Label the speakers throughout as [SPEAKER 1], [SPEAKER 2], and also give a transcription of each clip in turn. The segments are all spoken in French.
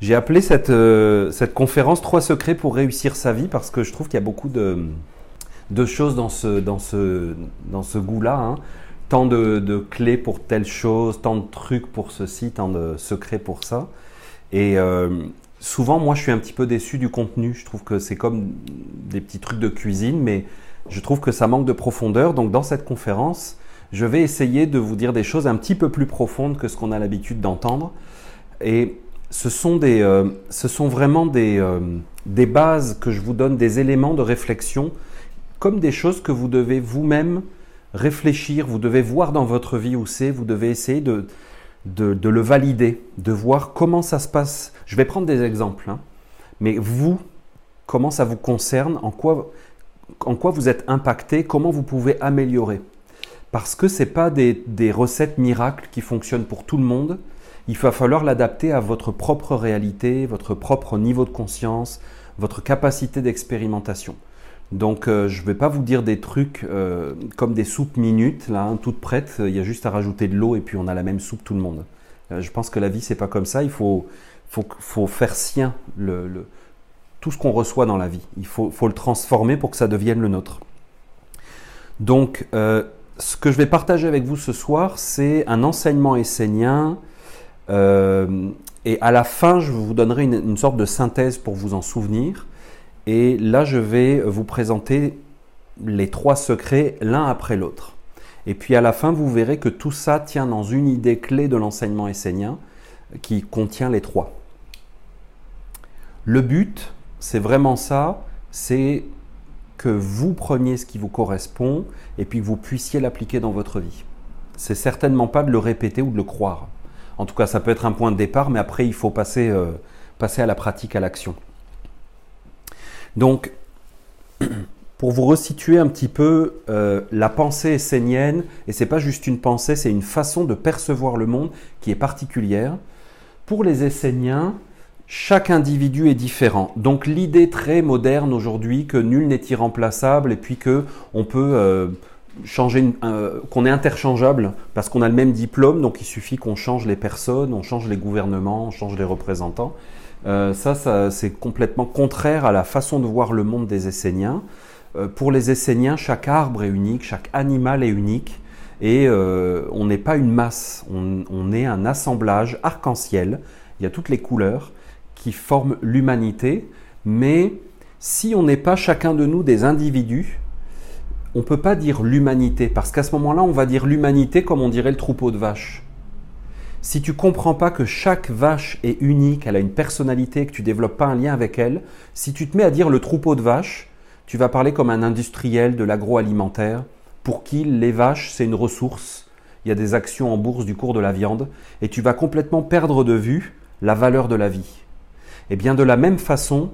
[SPEAKER 1] J'ai appelé cette, euh, cette conférence Trois secrets pour réussir sa vie parce que je trouve qu'il y a beaucoup de, de choses dans ce, dans ce, dans ce goût-là. Hein. Tant de, clés pour telle chose, tant de trucs pour ceci, tant de secrets pour ça. Et euh, souvent, moi, je suis un petit peu déçu du contenu. Je trouve que c'est comme des petits trucs de cuisine, mais je trouve que ça manque de profondeur. Donc, dans cette conférence, je vais essayer de vous dire des choses un petit peu plus profondes que ce qu'on a l'habitude d'entendre. Et ce sont, des, euh, ce sont vraiment des, euh, des bases que je vous donne, des éléments de réflexion, comme des choses que vous devez vous-même réfléchir, vous devez voir dans votre vie où c'est, vous devez essayer de, le valider, de voir comment ça se passe. Je vais prendre des exemples, hein. mais vous, comment ça vous concerne, en quoi, vous êtes impacté, comment vous pouvez améliorer. Parce que ce n'est pas des recettes miracles qui fonctionnent pour tout le monde, il va falloir l'adapter à votre propre réalité, votre propre niveau de conscience, votre capacité d'expérimentation. Donc euh, je ne vais pas vous dire des trucs euh, comme des soupes minutes, là, hein, toutes prêtes, il y a juste à rajouter de l'eau et puis on a la même soupe tout le monde. Euh, je pense que la vie, c'est pas comme ça, il faut, faire sien tout ce qu'on reçoit dans la vie. Il faut, le transformer pour que ça devienne le nôtre. Donc ce que je vais partager avec vous ce soir, c'est un enseignement essénien et à la fin, je vous donnerai une, sorte de synthèse pour vous en souvenir. Et là, je vais vous présenter les trois secrets l'un après l'autre. Et puis à la fin, vous verrez que tout ça tient dans une idée clé de l'enseignement essénien qui contient les trois. Le but, c'est vraiment ça, c'est que vous preniez ce qui vous correspond et puis que vous puissiez l'appliquer dans votre vie. C'est certainement pas de le répéter ou de le croire. En tout cas, ça peut être un point de départ, mais après, il faut passer, euh, à la pratique, à l'action. Donc, pour vous resituer un petit peu, euh, la pensée essénienne, et c'est pas juste une pensée, c'est une façon de percevoir le monde qui est particulière. Pour les Esséniens, chaque individu est différent. Donc l'idée très moderne aujourd'hui que nul n'est irremplaçable et puis que on peut euh, qu'on est interchangeable parce qu'on a le même diplôme, donc il suffit qu'on change les personnes, on change les gouvernements, on change les représentants. Euh, ça, c'est complètement contraire à la façon de voir le monde des Esséniens. Euh, pour les Esséniens, chaque arbre est unique, chaque animal est unique, et euh, on n'est pas une masse, on est un assemblage arc-en-ciel. Il y a toutes les couleurs qui forment l'humanité, mais si on n'est pas chacun de nous des individus, on ne peut pas dire l'humanité, parce qu'à ce moment-là, on va dire l'humanité comme on dirait le troupeau de vaches. Si tu comprends pas que chaque vache est unique, elle a une personnalité, que tu développes pas un lien avec elle, si tu te mets à dire le troupeau de vaches, tu vas parler comme un industriel de l'agroalimentaire, pour qui les vaches, c'est une ressource, il y a des actions en bourse du cours de la viande, et tu vas complètement perdre de vue la valeur de la vie. Et bien de la même façon,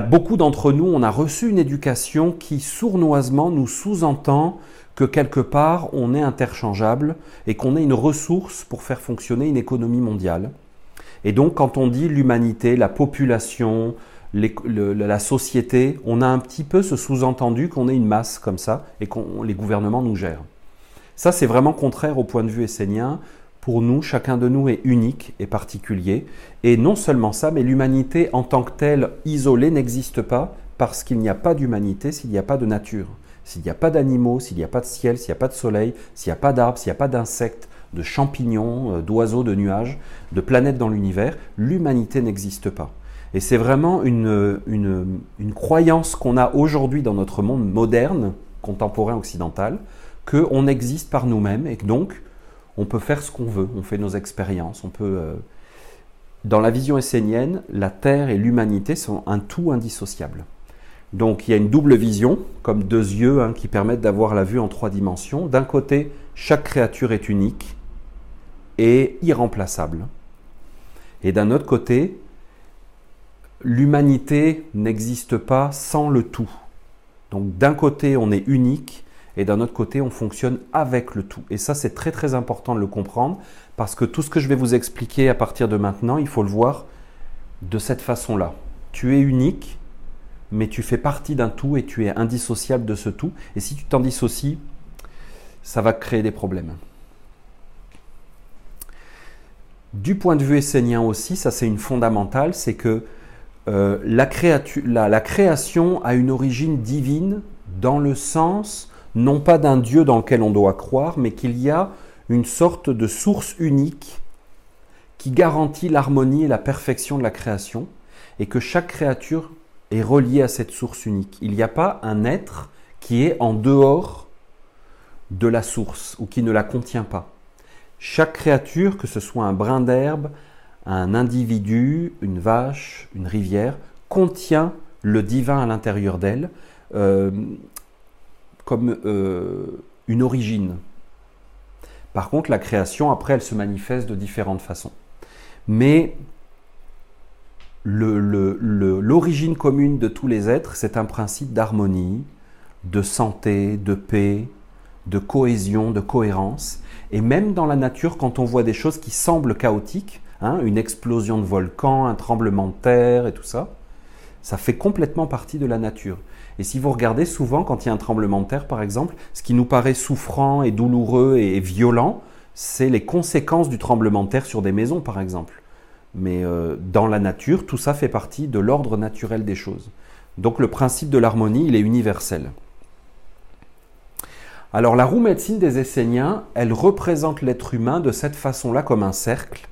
[SPEAKER 1] beaucoup d'entre nous, on a reçu une éducation qui sournoisement nous sous-entend que quelque part on est interchangeable et qu'on est une ressource pour faire fonctionner une économie mondiale. Et donc quand on dit l'humanité, la population, la société, on a un petit peu ce sous-entendu qu'on est une masse comme ça et que les gouvernements nous gèrent. Ça, c'est vraiment contraire au point de vue essénien. Pour nous, chacun de nous est unique et particulier. Et non seulement ça, mais l'humanité en tant que telle, isolée, n'existe pas parce qu'il n'y a pas d'humanité s'il n'y a pas de nature. S'il n'y a pas d'animaux, s'il n'y a pas de ciel, s'il n'y a pas de soleil, s'il n'y a pas d'arbres, s'il n'y a pas d'insectes, de champignons, euh, d'oiseaux, de nuages, de planètes dans l'univers, l'humanité n'existe pas. Et c'est vraiment une, une, une croyance qu'on a aujourd'hui dans notre monde moderne, contemporain occidental, qu'on existe par nous-mêmes et que donc on peut faire ce qu'on veut, on fait nos expériences, on peut... Euh, dans la vision essénienne, la Terre et l'humanité sont un tout indissociable. Donc il y a une double vision, comme deux yeux hein, qui permettent d'avoir la vue en trois dimensions. D'un côté, chaque créature est unique et irremplaçable. Et d'un autre côté, l'humanité n'existe pas sans le tout. Donc d'un côté, on est unique et d'un autre côté, on fonctionne avec le tout. Et ça, c'est très très important de le comprendre, parce que tout ce que je vais vous expliquer à partir de maintenant, il faut le voir de cette façon-là. Tu es unique, mais tu fais partie d'un tout et tu es indissociable de ce tout. Et si tu t'en dissocies, ça va créer des problèmes. Du point de vue essénien aussi, ça c'est une fondamentale, c'est que euh, la, la, création a une origine divine dans le sens, non pas d'un Dieu dans lequel on doit croire, mais qu'il y a une sorte de source unique qui garantit l'harmonie et la perfection de la création, et que chaque créature est reliée à cette source unique. Il n'y a pas un être qui est en dehors de la source ou qui ne la contient pas. Chaque créature, que ce soit un brin d'herbe, un individu, une vache, une rivière, contient le divin à l'intérieur d'elle euh, comme euh, une origine. Par contre, la création, après, elle se manifeste de différentes façons. Mais l'origine commune de tous les êtres, c'est un principe d'harmonie, de santé, de paix, de cohésion, de cohérence. Et même dans la nature, quand on voit des choses qui semblent chaotiques, hein, une explosion de volcan, un tremblement de terre et tout ça, ça fait complètement partie de la nature. Et si vous regardez souvent, quand il y a un tremblement de terre, par exemple, ce qui nous paraît souffrant et douloureux et violent, c'est les conséquences du tremblement de terre sur des maisons, par exemple. Mais euh, dans la nature, tout ça fait partie de l'ordre naturel des choses. Donc le principe de l'harmonie, il est universel. Alors la roue médecine des Esséniens, elle représente l'être humain de cette façon-là comme un cercle.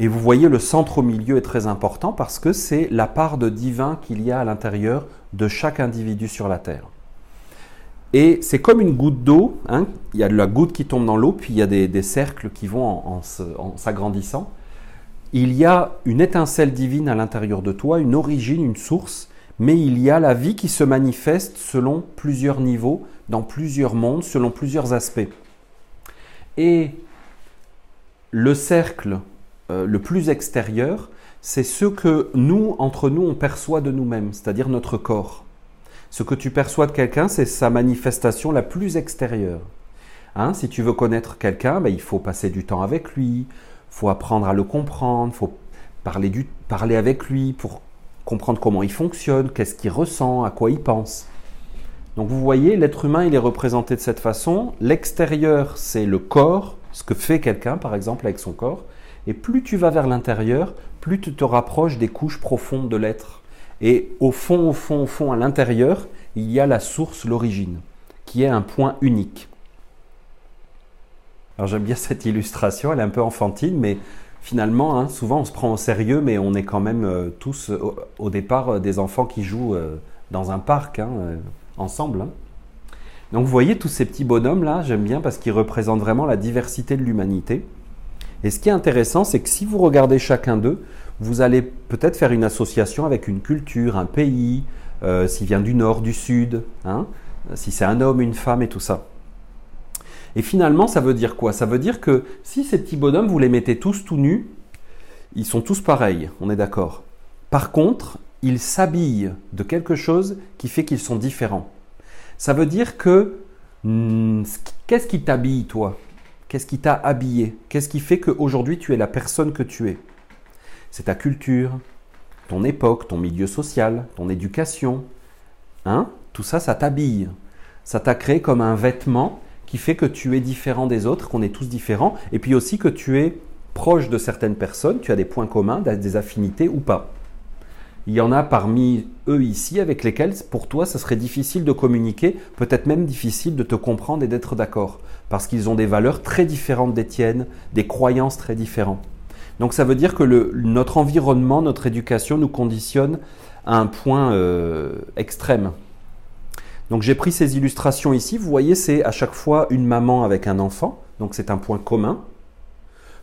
[SPEAKER 1] Et vous voyez, le centre au milieu est très important parce que c'est la part de divin qu'il y a à l'intérieur de chaque individu sur la Terre. Et c'est comme une goutte d'eau, hein. il y a de la goutte qui tombe dans l'eau, puis il y a des, cercles qui vont en, s'agrandissant. Il y a une étincelle divine à l'intérieur de toi, une origine, une source, mais il y a la vie qui se manifeste selon plusieurs niveaux, dans plusieurs mondes, selon plusieurs aspects. Et le cercle euh, le plus extérieur, c'est ce que nous, entre nous, on perçoit de nous-mêmes, c'est-à-dire notre corps. Ce que tu perçois de quelqu'un, c'est sa manifestation la plus extérieure. Hein, si tu veux connaître quelqu'un, ben, il faut passer du temps avec lui, faut apprendre à le comprendre, faut parler, du, parler avec lui pour comprendre comment il fonctionne, qu'est-ce qu'il ressent, à quoi il pense. Donc vous voyez, l'être humain, il est représenté de cette façon. L'extérieur, c'est le corps, ce que fait quelqu'un, par exemple, avec son corps. Et plus tu vas vers l'intérieur, plus tu te rapproches des couches profondes de l'être. Et au fond, au fond, au fond, à l'intérieur, il y a la source, l'origine, qui est un point unique. Alors j'aime bien cette illustration, elle est un peu enfantine, mais finalement, hein, souvent on se prend au sérieux, mais on est quand même euh, tous au, départ euh, des enfants qui jouent euh, dans un parc hein, ensemble. Hein. Donc vous voyez tous ces petits bonhommes là, j'aime bien parce qu'ils représentent vraiment la diversité de l'humanité. Et ce qui est intéressant, c'est que si vous regardez chacun d'eux, vous allez peut-être faire une association avec une culture, un pays, euh, s'il vient du nord, du sud, hein, si c'est un homme, une femme et tout ça. Et finalement, ça veut dire quoi? Ça veut dire que si ces petits bonhommes, vous les mettez tous tout nus, ils sont tous pareils, on est d'accord. Par contre, ils s'habillent de quelque chose qui fait qu'ils sont différents. Ça veut dire que hmm, qu'est-ce qui t'habille toi? Qu'est-ce qui t'a habillé? Qu'est-ce qui fait qu'aujourd'hui tu es la personne que tu es? C'est ta culture, ton époque, ton milieu social, ton éducation. Hein? Tout ça, ça t'habille. Ça t'a créé comme un vêtement qui fait que tu es différent des autres, qu'on est tous différents, et puis aussi que tu es proche de certaines personnes, tu as des points communs, des affinités ou pas. Il y en a parmi eux ici avec lesquels pour toi ça serait difficile de communiquer, peut-être même difficile de te comprendre et d'être d'accord, parce qu'ils ont des valeurs très différentes des tiennes, des croyances très différentes. Donc ça veut dire que notre environnement, notre éducation nous conditionne à un point euh, extrême. Donc j'ai pris ces illustrations ici. Vous voyez, c'est à chaque fois une maman avec un enfant. Donc c'est un point commun.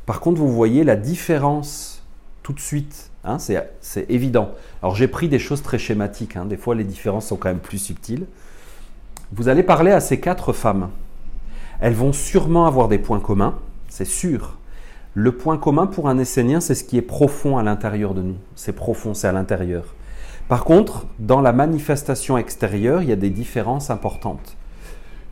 [SPEAKER 1] Par contre, vous voyez la différence tout de suite. Hein, c'est évident. Alors j'ai pris des choses très schématiques. Hein. Des fois, les différences sont quand même plus subtiles. Vous allez parler à ces quatre femmes. Elles vont sûrement avoir des points communs, c'est sûr. Le point commun pour un Essénien, c'est ce qui est profond à l'intérieur de nous. C'est profond, c'est à l'intérieur. Par contre, dans la manifestation extérieure, il y a des différences importantes.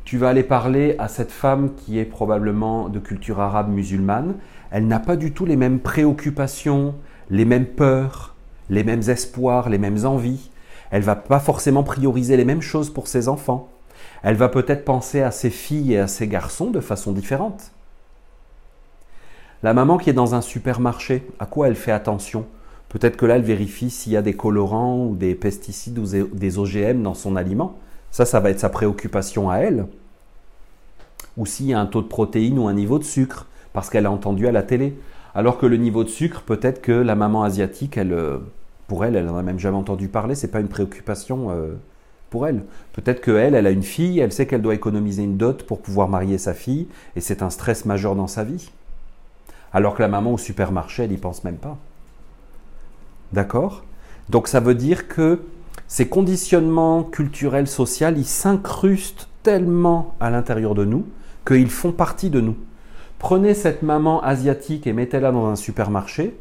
[SPEAKER 1] Tu vas aller parler à cette femme qui est probablement de culture arabe musulmane. Elle n'a pas du tout les mêmes préoccupations, les mêmes peurs, les mêmes espoirs, les mêmes envies. Elle va pas forcément prioriser les mêmes choses pour ses enfants. Elle va peut-être penser à ses filles et à ses garçons de façon différente. La maman qui est dans un supermarché, à quoi elle fait attention? Peut-être que là, elle vérifie s'il y a des colorants ou des pesticides ou des OGM dans son aliment. Ça, ça va être sa préoccupation à elle. Ou s'il y a un taux de protéines ou un niveau de sucre, parce qu'elle a entendu à la télé. Alors que le niveau de sucre, peut-être que la maman asiatique, elle, euh, pour elle, elle n'en a même jamais entendu parler, c'est pas une préoccupation euh, pour elle. Peut-être qu'elle, elle a une fille, elle sait qu'elle doit économiser une dot pour pouvoir marier sa fille, et c'est un stress majeur dans sa vie. Alors que la maman au supermarché, elle n'y pense même pas. D'accord? Donc ça veut dire que ces conditionnements culturels, sociaux, ils s'incrustent tellement à l'intérieur de nous qu'ils font partie de nous. Prenez cette maman asiatique et mettez-la dans un supermarché,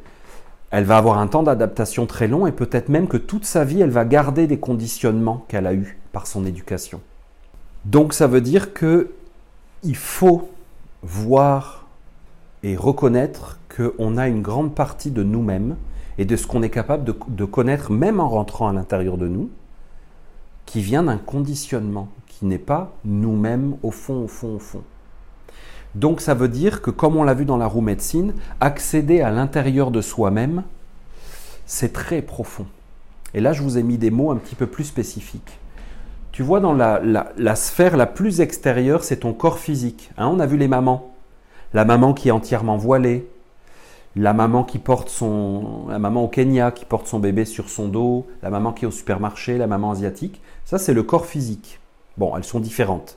[SPEAKER 1] elle va avoir un temps d'adaptation très long et peut-être même que toute sa vie, elle va garder des conditionnements qu'elle a eus par son éducation. Donc ça veut dire que il faut voir et reconnaître qu'on a une grande partie de nous-mêmes et de ce qu'on est capable de, de, connaître, même en rentrant à l'intérieur de nous, qui vient d'un conditionnement, qui n'est pas nous-mêmes au fond, au fond, au fond. Donc ça veut dire que, comme on l'a vu dans la roue médecine, accéder à l'intérieur de soi-même, c'est très profond. Et là, je vous ai mis des mots un petit peu plus spécifiques. Tu vois, dans la, sphère la plus extérieure, c'est ton corps physique. Hein, on a vu les mamans. La maman qui est entièrement voilée, la maman qui porte son, la maman au Kenya qui porte son bébé sur son dos, la maman qui est au supermarché, la maman asiatique. Ça, c'est le corps physique. Bon, elles sont différentes.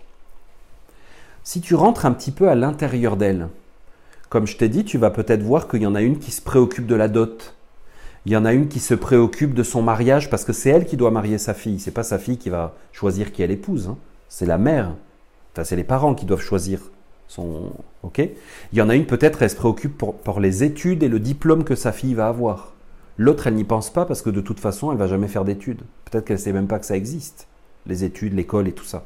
[SPEAKER 1] Si tu rentres un petit peu à l'intérieur d'elle, comme je t'ai dit, tu vas peut-être voir qu'il y en a une qui se préoccupe de la dot. Il y en a une qui se préoccupe de son mariage parce que c'est elle qui doit marier sa fille. C'est pas sa fille qui va choisir qui elle épouse. Hein. C'est la mère. Enfin, c'est les parents qui doivent choisir son. Ok? Il y en a une peut-être elle se préoccupe pour, les études et le diplôme que sa fille va avoir. L'autre elle n'y pense pas parce que de toute façon elle va jamais faire d'études. Peut-être qu'elle sait même pas que ça existe. Les études, l'école et tout ça.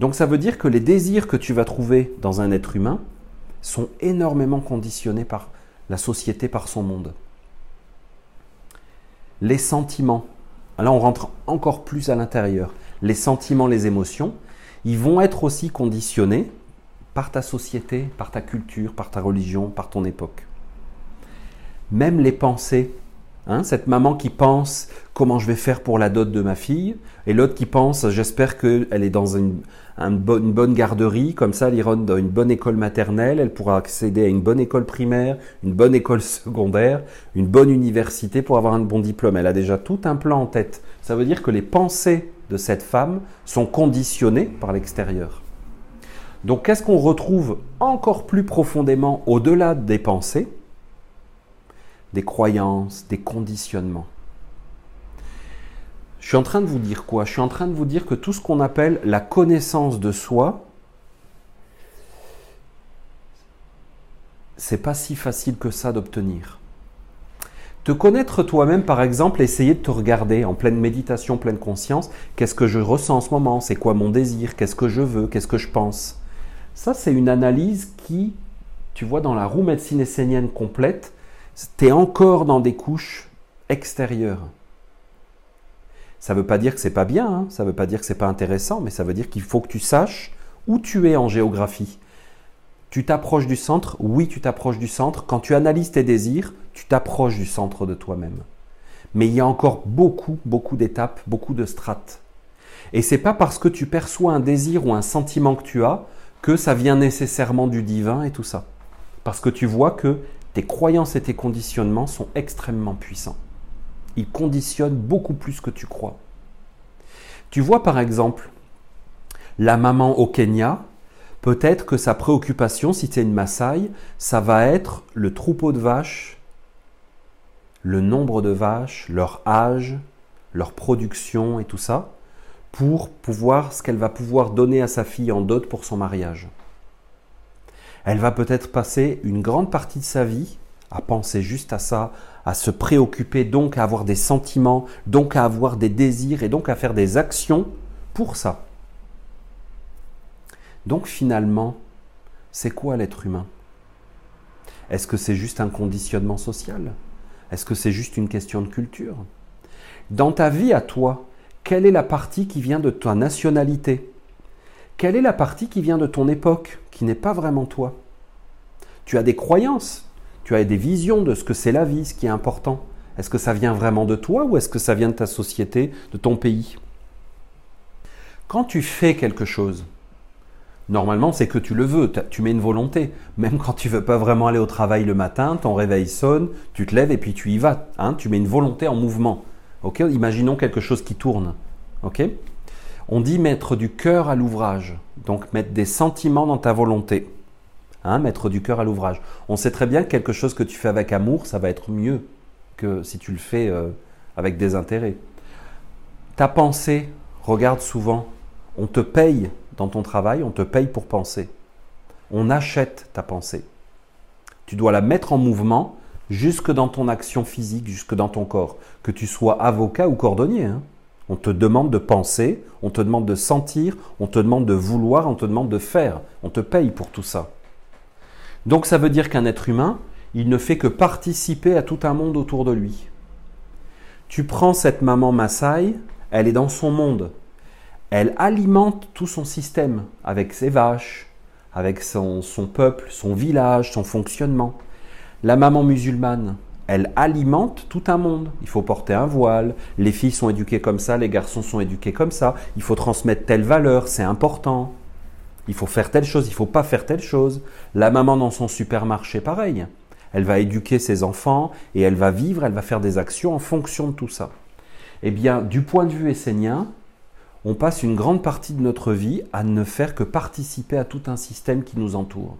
[SPEAKER 1] Donc ça veut dire que les désirs que tu vas trouver dans un être humain sont énormément conditionnés par la société, par son monde. Les sentiments, là on rentre encore plus à l'intérieur, les sentiments, les émotions, ils vont être aussi conditionnés par ta société, par ta culture, par ta religion, par ton époque. Même les pensées, Hein, cette maman qui pense comment je vais faire pour la dot de ma fille, et l'autre qui pense j'espère qu'elle est dans une, bonne garderie, comme ça elle ira dans une bonne école maternelle, elle pourra accéder à une bonne école primaire, une bonne école secondaire, une bonne université pour avoir un bon diplôme. Elle a déjà tout un plan en tête. Ça veut dire que les pensées de cette femme sont conditionnées par l'extérieur. Donc qu'est-ce qu'on retrouve encore plus profondément au-delà des pensées? Des croyances, des conditionnements. Je suis en train de vous dire quoi? Je suis en train de vous dire que tout ce qu'on appelle la connaissance de soi, c'est pas si facile que ça d'obtenir. Te connaître toi-même, par exemple, essayer de te regarder en pleine méditation, pleine conscience, qu'est-ce que je ressens en ce moment, c'est quoi mon désir, qu'est-ce que je veux, qu'est-ce que je pense? Ça, c'est une analyse qui, tu vois, dans la roue médecine essénienne complète, tu es encore dans des couches extérieures. Ça ne veut pas dire que c'est pas bien, hein. ça ne veut pas dire que c'est pas intéressant, mais ça veut dire qu'il faut que tu saches où tu es en géographie. Tu t'approches du centre, oui, tu t'approches du centre. Quand tu analyses tes désirs, tu t'approches du centre de toi-même. Mais il y a encore beaucoup, beaucoup d'étapes, beaucoup de strates. Et c'est pas parce que tu perçois un désir ou un sentiment que tu as que ça vient nécessairement du divin et tout ça. Parce que tu vois que tes croyances et tes conditionnements sont extrêmement puissants. Ils conditionnent beaucoup plus que tu crois. Tu vois par exemple la maman au Kenya, peut-être que sa préoccupation, si tu es une Maasai, ça va être le troupeau de vaches, le nombre de vaches, leur âge, leur production et tout ça, pour pouvoir ce qu'elle va pouvoir donner à sa fille en dot pour son mariage. Elle va peut-être passer une grande partie de sa vie à penser juste à ça, à se préoccuper, donc à avoir des sentiments, donc à avoir des désirs et donc à faire des actions pour ça. Donc finalement, c'est quoi l'être humain? Est-ce que c'est juste un conditionnement social? Est-ce que c'est juste une question de culture? Dans ta vie à toi, quelle est la partie qui vient de ta nationalité? Quelle est la partie qui vient de ton époque, qui n'est pas vraiment toi? Tu as des croyances? Tu as des visions de ce que c'est la vie, ce qui est important. Est-ce que ça vient vraiment de toi ou est-ce que ça vient de ta société, de ton pays? Quand tu fais quelque chose, normalement c'est que tu le veux, tu mets une volonté. Même quand tu veux pas vraiment aller au travail le matin, ton réveil sonne, tu te lèves et puis tu y vas. Hein, tu mets une volonté en mouvement. Imaginons quelque chose qui tourne. On dit mettre du cœur à l'ouvrage, donc mettre des sentiments dans ta volonté. Hein, mettre du cœur à l'ouvrage. On sait très bien que quelque chose que tu fais avec amour, ça va être mieux que si tu le fais euh, avec des intérêts. Ta pensée, regarde souvent, on te paye dans ton travail, on te paye pour penser. On achète ta pensée. Tu dois la mettre en mouvement jusque dans ton action physique, jusque dans ton corps. Que tu sois avocat ou cordonnier. Hein. On te demande de penser, on te demande de sentir, on te demande de vouloir, on te demande de faire. On te paye pour tout ça. Donc ça veut dire qu'un être humain, il ne fait que participer à tout un monde autour de lui. Tu prends cette maman Maasai, elle est dans son monde. Elle alimente tout son système avec ses vaches, avec son, son peuple, son village, son fonctionnement. La maman musulmane, elle alimente tout un monde. Il faut porter un voile, les filles sont éduquées comme ça, les garçons sont éduqués comme ça, il faut transmettre telle valeur, c'est important. Il faut faire telle chose, il faut pas faire telle chose. La maman dans son supermarché, pareil. Elle va éduquer ses enfants et elle va vivre, elle va faire des actions en fonction de tout ça. Eh bien, du point de vue essénien, on passe une grande partie de notre vie à ne faire que participer à tout un système qui nous entoure.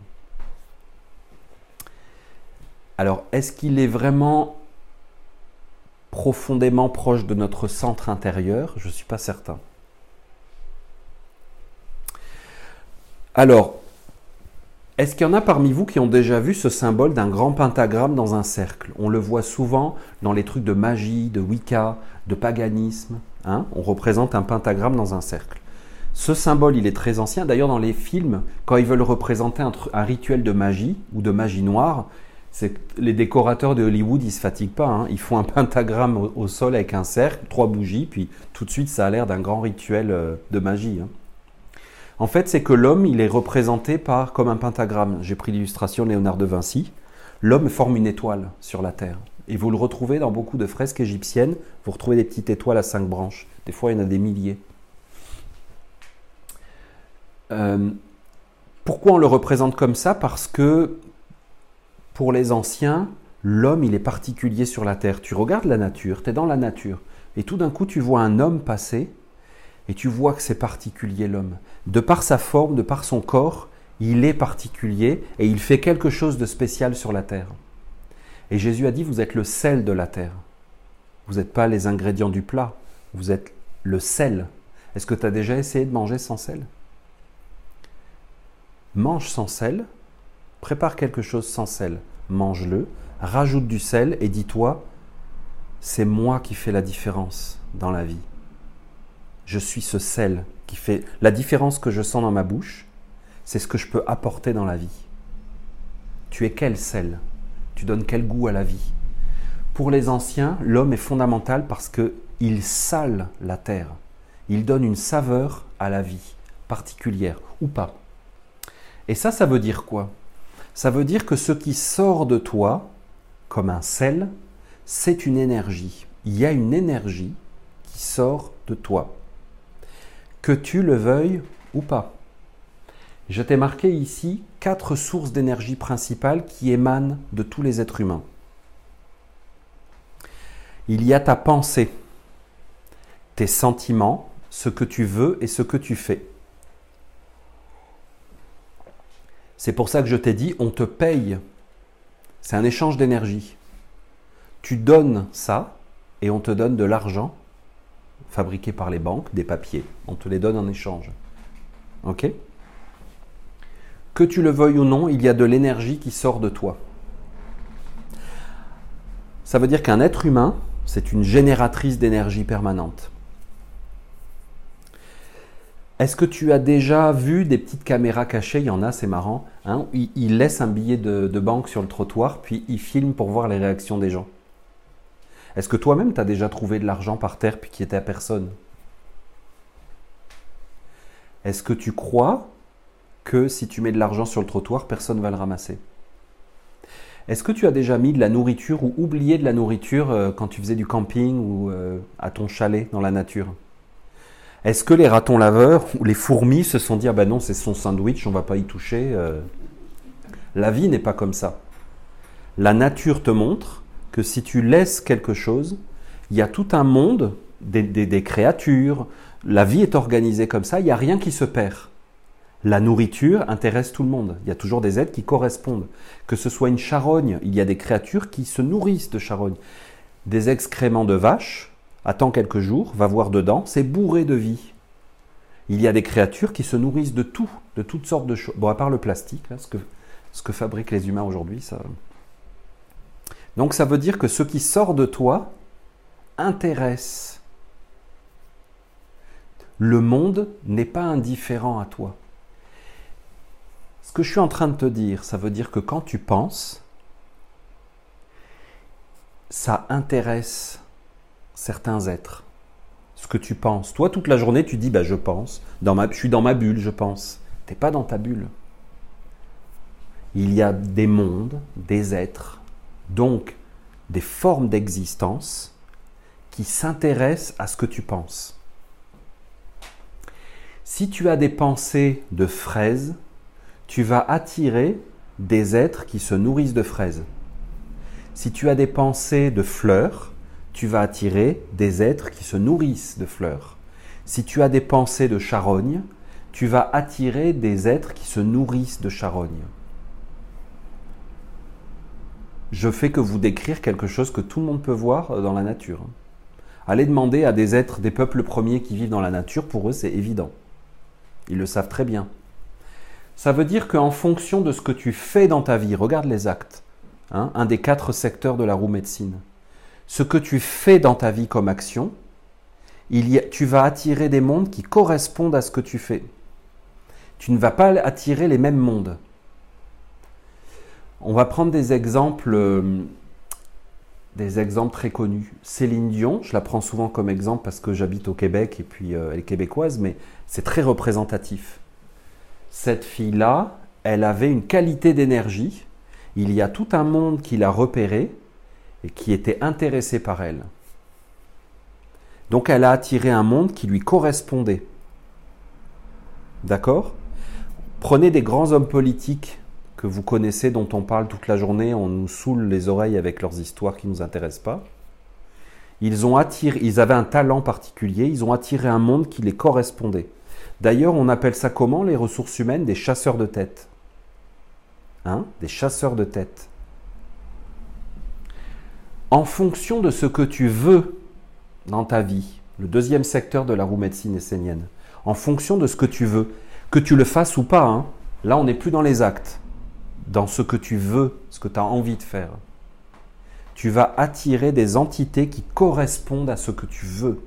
[SPEAKER 1] Alors, est-ce qu'il est vraiment profondément proche de notre centre intérieur? Je ne suis pas certain. Alors, est-ce qu'il y en a parmi vous qui ont déjà vu ce symbole d'un grand pentagramme dans un cercle? On le voit souvent dans les trucs de magie, de Wicca, de paganisme. Hein, on représente un pentagramme dans un cercle. Ce symbole, il est très ancien. D'ailleurs, dans les films, quand ils veulent représenter un, rituel de magie ou de magie noire, les décorateurs de Hollywood, ils se fatiguent pas. Hein. Ils font un pentagramme au, sol avec un cercle, trois bougies, puis tout de suite, ça a l'air d'un grand rituel euh, de magie. Hein. En fait, c'est que l'homme, il est représenté par comme un pentagramme. J'ai pris l'illustration de Léonard de Vinci. L'homme forme une étoile sur la terre. Et vous le retrouvez dans beaucoup de fresques égyptiennes. Vous retrouvez des petites étoiles à cinq branches. Des fois, il y en a des milliers. Euh, pourquoi on le représente comme ça? Parce que pour les anciens, l'homme, il est particulier sur la terre. Tu regardes la nature, tu es dans la nature. Et tout d'un coup, tu vois un homme passer et tu vois que c'est particulier l'homme. De par sa forme, de par son corps, il est particulier et il fait quelque chose de spécial sur la terre. Et Jésus a dit, vous êtes le sel de la terre. Vous n'êtes pas les ingrédients du plat, vous êtes le sel. Est-ce que tu as déjà essayé de manger sans sel? Mange sans sel, prépare quelque chose sans sel, mange-le, rajoute du sel et dis-toi, c'est moi qui fais la différence dans la vie. Je suis ce sel qui fait la différence que je sens dans ma bouche, c'est ce que je peux apporter dans la vie. Tu es quel sel? Tu donnes quel goût à la vie? Pour les anciens, l'homme est fondamental parce qu'il sale la terre. Il donne une saveur à la vie, particulière ou pas. Et ça, ça veut dire quoi? Ça veut dire que ce qui sort de toi, comme un sel, c'est une énergie. Il y a une énergie qui sort de toi. Que tu le veuilles ou pas. Je t'ai marqué ici quatre sources d'énergie principales qui émanent de tous les êtres humains. Il y a ta pensée, tes sentiments, ce que tu veux et ce que tu fais. C'est pour ça que je t'ai dit, on te paye. C'est un échange d'énergie. Tu donnes ça et on te donne de l'argent fabriqué par les banques, des papiers. On te les donne en échange. OK? Que tu le veuilles ou non, il y a de l'énergie qui sort de toi. Ça veut dire qu'un être humain, c'est une génératrice d'énergie permanente. Est-ce que tu as déjà vu des petites caméras cachées? Il y en a, c'est marrant. Hein? Ils, laissent un billet de, de, banque sur le trottoir, puis ils filment pour voir les réactions des gens. Est-ce que toi-même, tu as déjà trouvé de l'argent par terre puis qui était à personne? Est-ce que tu crois que si tu mets de l'argent sur le trottoir, personne ne va le ramasser? Est-ce que tu as déjà mis de la nourriture ou oublié de la nourriture euh, quand tu faisais du camping ou euh, à ton chalet dans la nature? Est-ce que les ratons laveurs ou les fourmis se sont dit ah ben non c'est son sandwich on va pas y toucher euh. La vie n'est pas comme ça. La nature te montre que si tu laisses quelque chose, il y a tout un monde des, créatures. La vie est organisée comme ça. Il n'y a rien qui se perd. La nourriture intéresse tout le monde. Il y a toujours des êtres qui correspondent. Que ce soit une charogne, il y a des créatures qui se nourrissent de charogne. Des excréments de vache, attends quelques jours, va voir dedans, c'est bourré de vie. Il y a des créatures qui se nourrissent de tout, de toutes sortes de choses. Bon, à part le plastique, ce, que, ce que fabriquent les humains aujourd'hui, ça. Donc ça veut dire que ce qui sort de toi intéresse. Le monde n'est pas indifférent à toi que je suis en train de te dire, ça veut dire que quand tu penses, ça intéresse certains êtres. Ce que tu penses. Toi, toute la journée, tu dis, bah, je pense. Dans je suis dans ma bulle, je pense. Tu n'es pas dans ta bulle. Il y a des mondes, des êtres, donc des formes d'existence qui s'intéressent à ce que tu penses. Si tu as des pensées de fraises, tu vas attirer des êtres qui se nourrissent de fraises. Si tu as des pensées de fleurs, tu vas attirer des êtres qui se nourrissent de fleurs. Si tu as des pensées de charogne, tu vas attirer des êtres qui se nourrissent de charogne. Je fais que vous décrire quelque chose que tout le monde peut voir dans la nature. Allez demander à des êtres des peuples premiers qui vivent dans la nature, pour eux c'est évident. Ils le savent très bien. Ça veut dire qu'en fonction de ce que tu fais dans ta vie, regarde les actes, hein, un des quatre secteurs de la roue médecine, ce que tu fais dans ta vie comme action, tu vas attirer des mondes qui correspondent à ce que tu fais. Tu ne vas pas attirer les mêmes mondes. On va prendre des exemples, euh, des exemples très connus. Céline Dion, je la prends souvent comme exemple parce que j'habite au Québec et puis euh, elle est québécoise, mais c'est très représentatif cette fille-là, elle avait une qualité d'énergie. Il y a tout un monde qui l'a repérée et qui était intéressé par elle. Donc elle a attiré un monde qui lui correspondait. D'accord? Prenez des grands hommes politiques que vous connaissez, dont on parle toute la journée, on nous saoule les oreilles avec leurs histoires qui ne nous intéressent pas. Ils, ont attiré, ils avaient un talent particulier, ils ont attiré un monde qui les correspondait. D'ailleurs, on appelle ça comment les ressources humaines? Des chasseurs de tête. Hein? Des chasseurs de tête. En fonction de ce que tu veux dans ta vie, le deuxième secteur de la roue médecine essénienne, en fonction de ce que tu veux, que tu le fasses ou pas, hein, là on n'est plus dans les actes, dans ce que tu veux, ce que tu as envie de faire. Tu vas attirer des entités qui correspondent à ce que tu veux.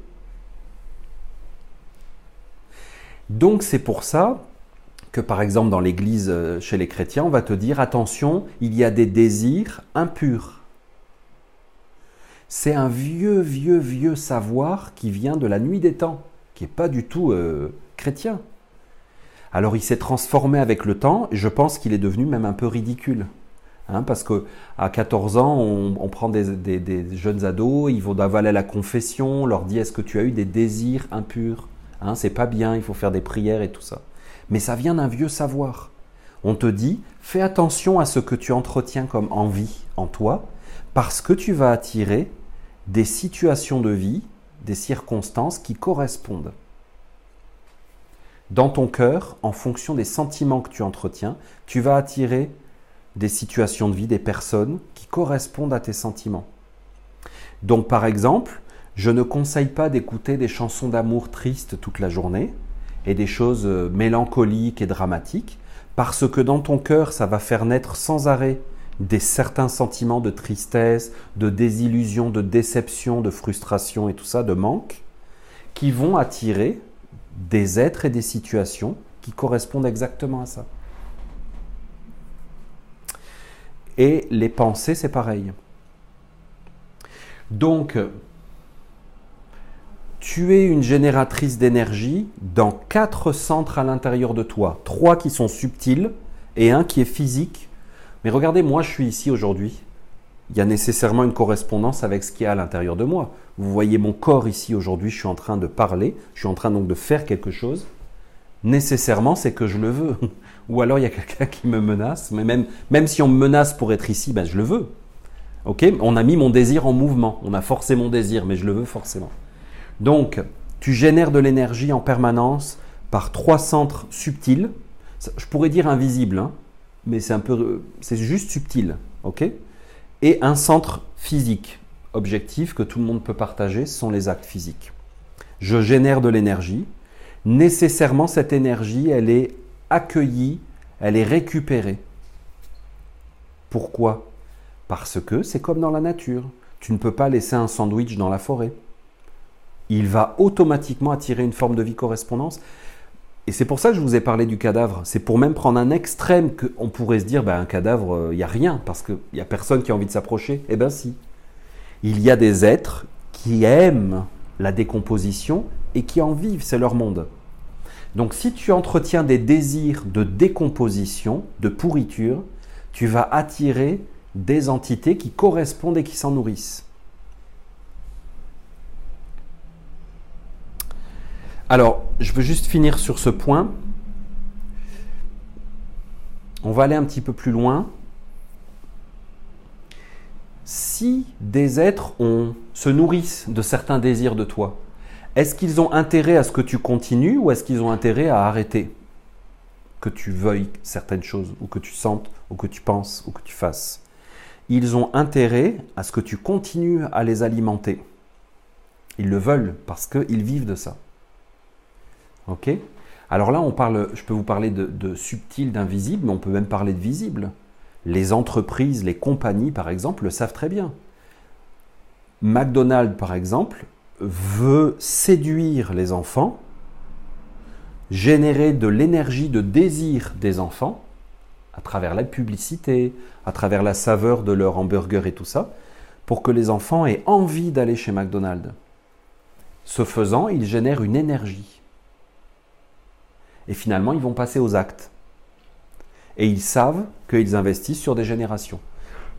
[SPEAKER 1] Donc c'est pour ça que par exemple dans l'Église euh, chez les chrétiens, on va te dire attention, il y a des désirs impurs. C'est un vieux, vieux, vieux savoir qui vient de la nuit des temps, qui n'est pas du tout euh, chrétien. Alors il s'est transformé avec le temps, et je pense qu'il est devenu même un peu ridicule. Hein, parce que à 14 ans, on, prend des, jeunes ados, ils vont avaler la confession, on leur dit est-ce que tu as eu des désirs impurs Hein, c'est pas bien, il faut faire des prières et tout ça. Mais ça vient d'un vieux savoir. On te dit, fais attention à ce que tu entretiens comme envie en toi, parce que tu vas attirer des situations de vie, des circonstances qui correspondent. Dans ton cœur, en fonction des sentiments que tu entretiens, tu vas attirer des situations de vie, des personnes qui correspondent à tes sentiments. Donc par exemple, je ne conseille pas d'écouter des chansons d'amour tristes toute la journée et des choses euh, mélancoliques et dramatiques, parce que dans ton cœur, ça va faire naître sans arrêt des certains sentiments de tristesse, de désillusion, de déception, de frustration et tout ça, de manque, qui vont attirer des êtres et des situations qui correspondent exactement à ça. Et les pensées, c'est pareil. Donc, tu es une génératrice d'énergie dans quatre centres à l'intérieur de toi. Trois qui sont subtils et un qui est physique Mais regardez, moi je suis ici aujourd'hui. Il y a nécessairement une correspondance avec ce qui est à l'intérieur de moi. Vous voyez mon corps ici aujourd'hui, je suis en train de parler, je suis en train donc de faire quelque chose. Nécessairement, c'est que je le veux. Ou alors il y a quelqu'un qui me menace, mais même, même si on me menace pour être ici, ben, je le veux. Ok? On a mis mon désir en mouvement. On a forcé mon désir, mais je le veux forcément. Donc, tu génères de l'énergie en permanence par trois centres subtils. Je pourrais dire invisibles, hein, mais c'est un peu, c'est juste subtil, ok? Et un centre physique, objectif que tout le monde peut partager, sont les actes physiques. Je génère de l'énergie. Nécessairement, cette énergie, elle est accueillie, elle est récupérée. Pourquoi? Parce que c'est comme dans la nature. Tu ne peux pas laisser un sandwich dans la forêt. Il va automatiquement attirer une forme de vie correspondance. Et c'est pour ça que je vous ai parlé du cadavre. C'est pour même prendre un extrême qu'on pourrait se dire, ben, un cadavre, il euh, n'y a rien, parce qu'il n'y a personne qui a envie de s'approcher. Eh bien si. Il y a des êtres qui aiment la décomposition et qui en vivent, c'est leur monde. Donc si tu entretiens des désirs de décomposition, de pourriture, tu vas attirer des entités qui correspondent et qui s'en nourrissent. Alors, je veux juste finir sur ce point. On va aller un petit peu plus loin. Si des êtres se nourrissent de certains désirs de toi, est-ce qu'ils ont intérêt à ce que tu continues ou est-ce qu'ils ont intérêt à arrêter que tu veuilles certaines choses ou que tu sentes ou que tu penses ou que tu fasses? Ils ont intérêt à ce que tu continues à les alimenter. Ils le veulent parce qu'ils vivent de ça. Ok Alors là, on parle, je peux vous parler de, subtil, d'invisible, mais on peut même parler de visible. Les entreprises, les compagnies, par exemple, le savent très bien. McDonald's, par exemple, veut séduire les enfants, générer de l'énergie de désir des enfants, à travers la publicité, à travers la saveur de leur hamburger et tout ça, pour que les enfants aient envie d'aller chez McDonald's. Ce faisant, ils génèrent une énergie. Et finalement, ils vont passer aux actes. Et ils savent qu'ils investissent sur des générations.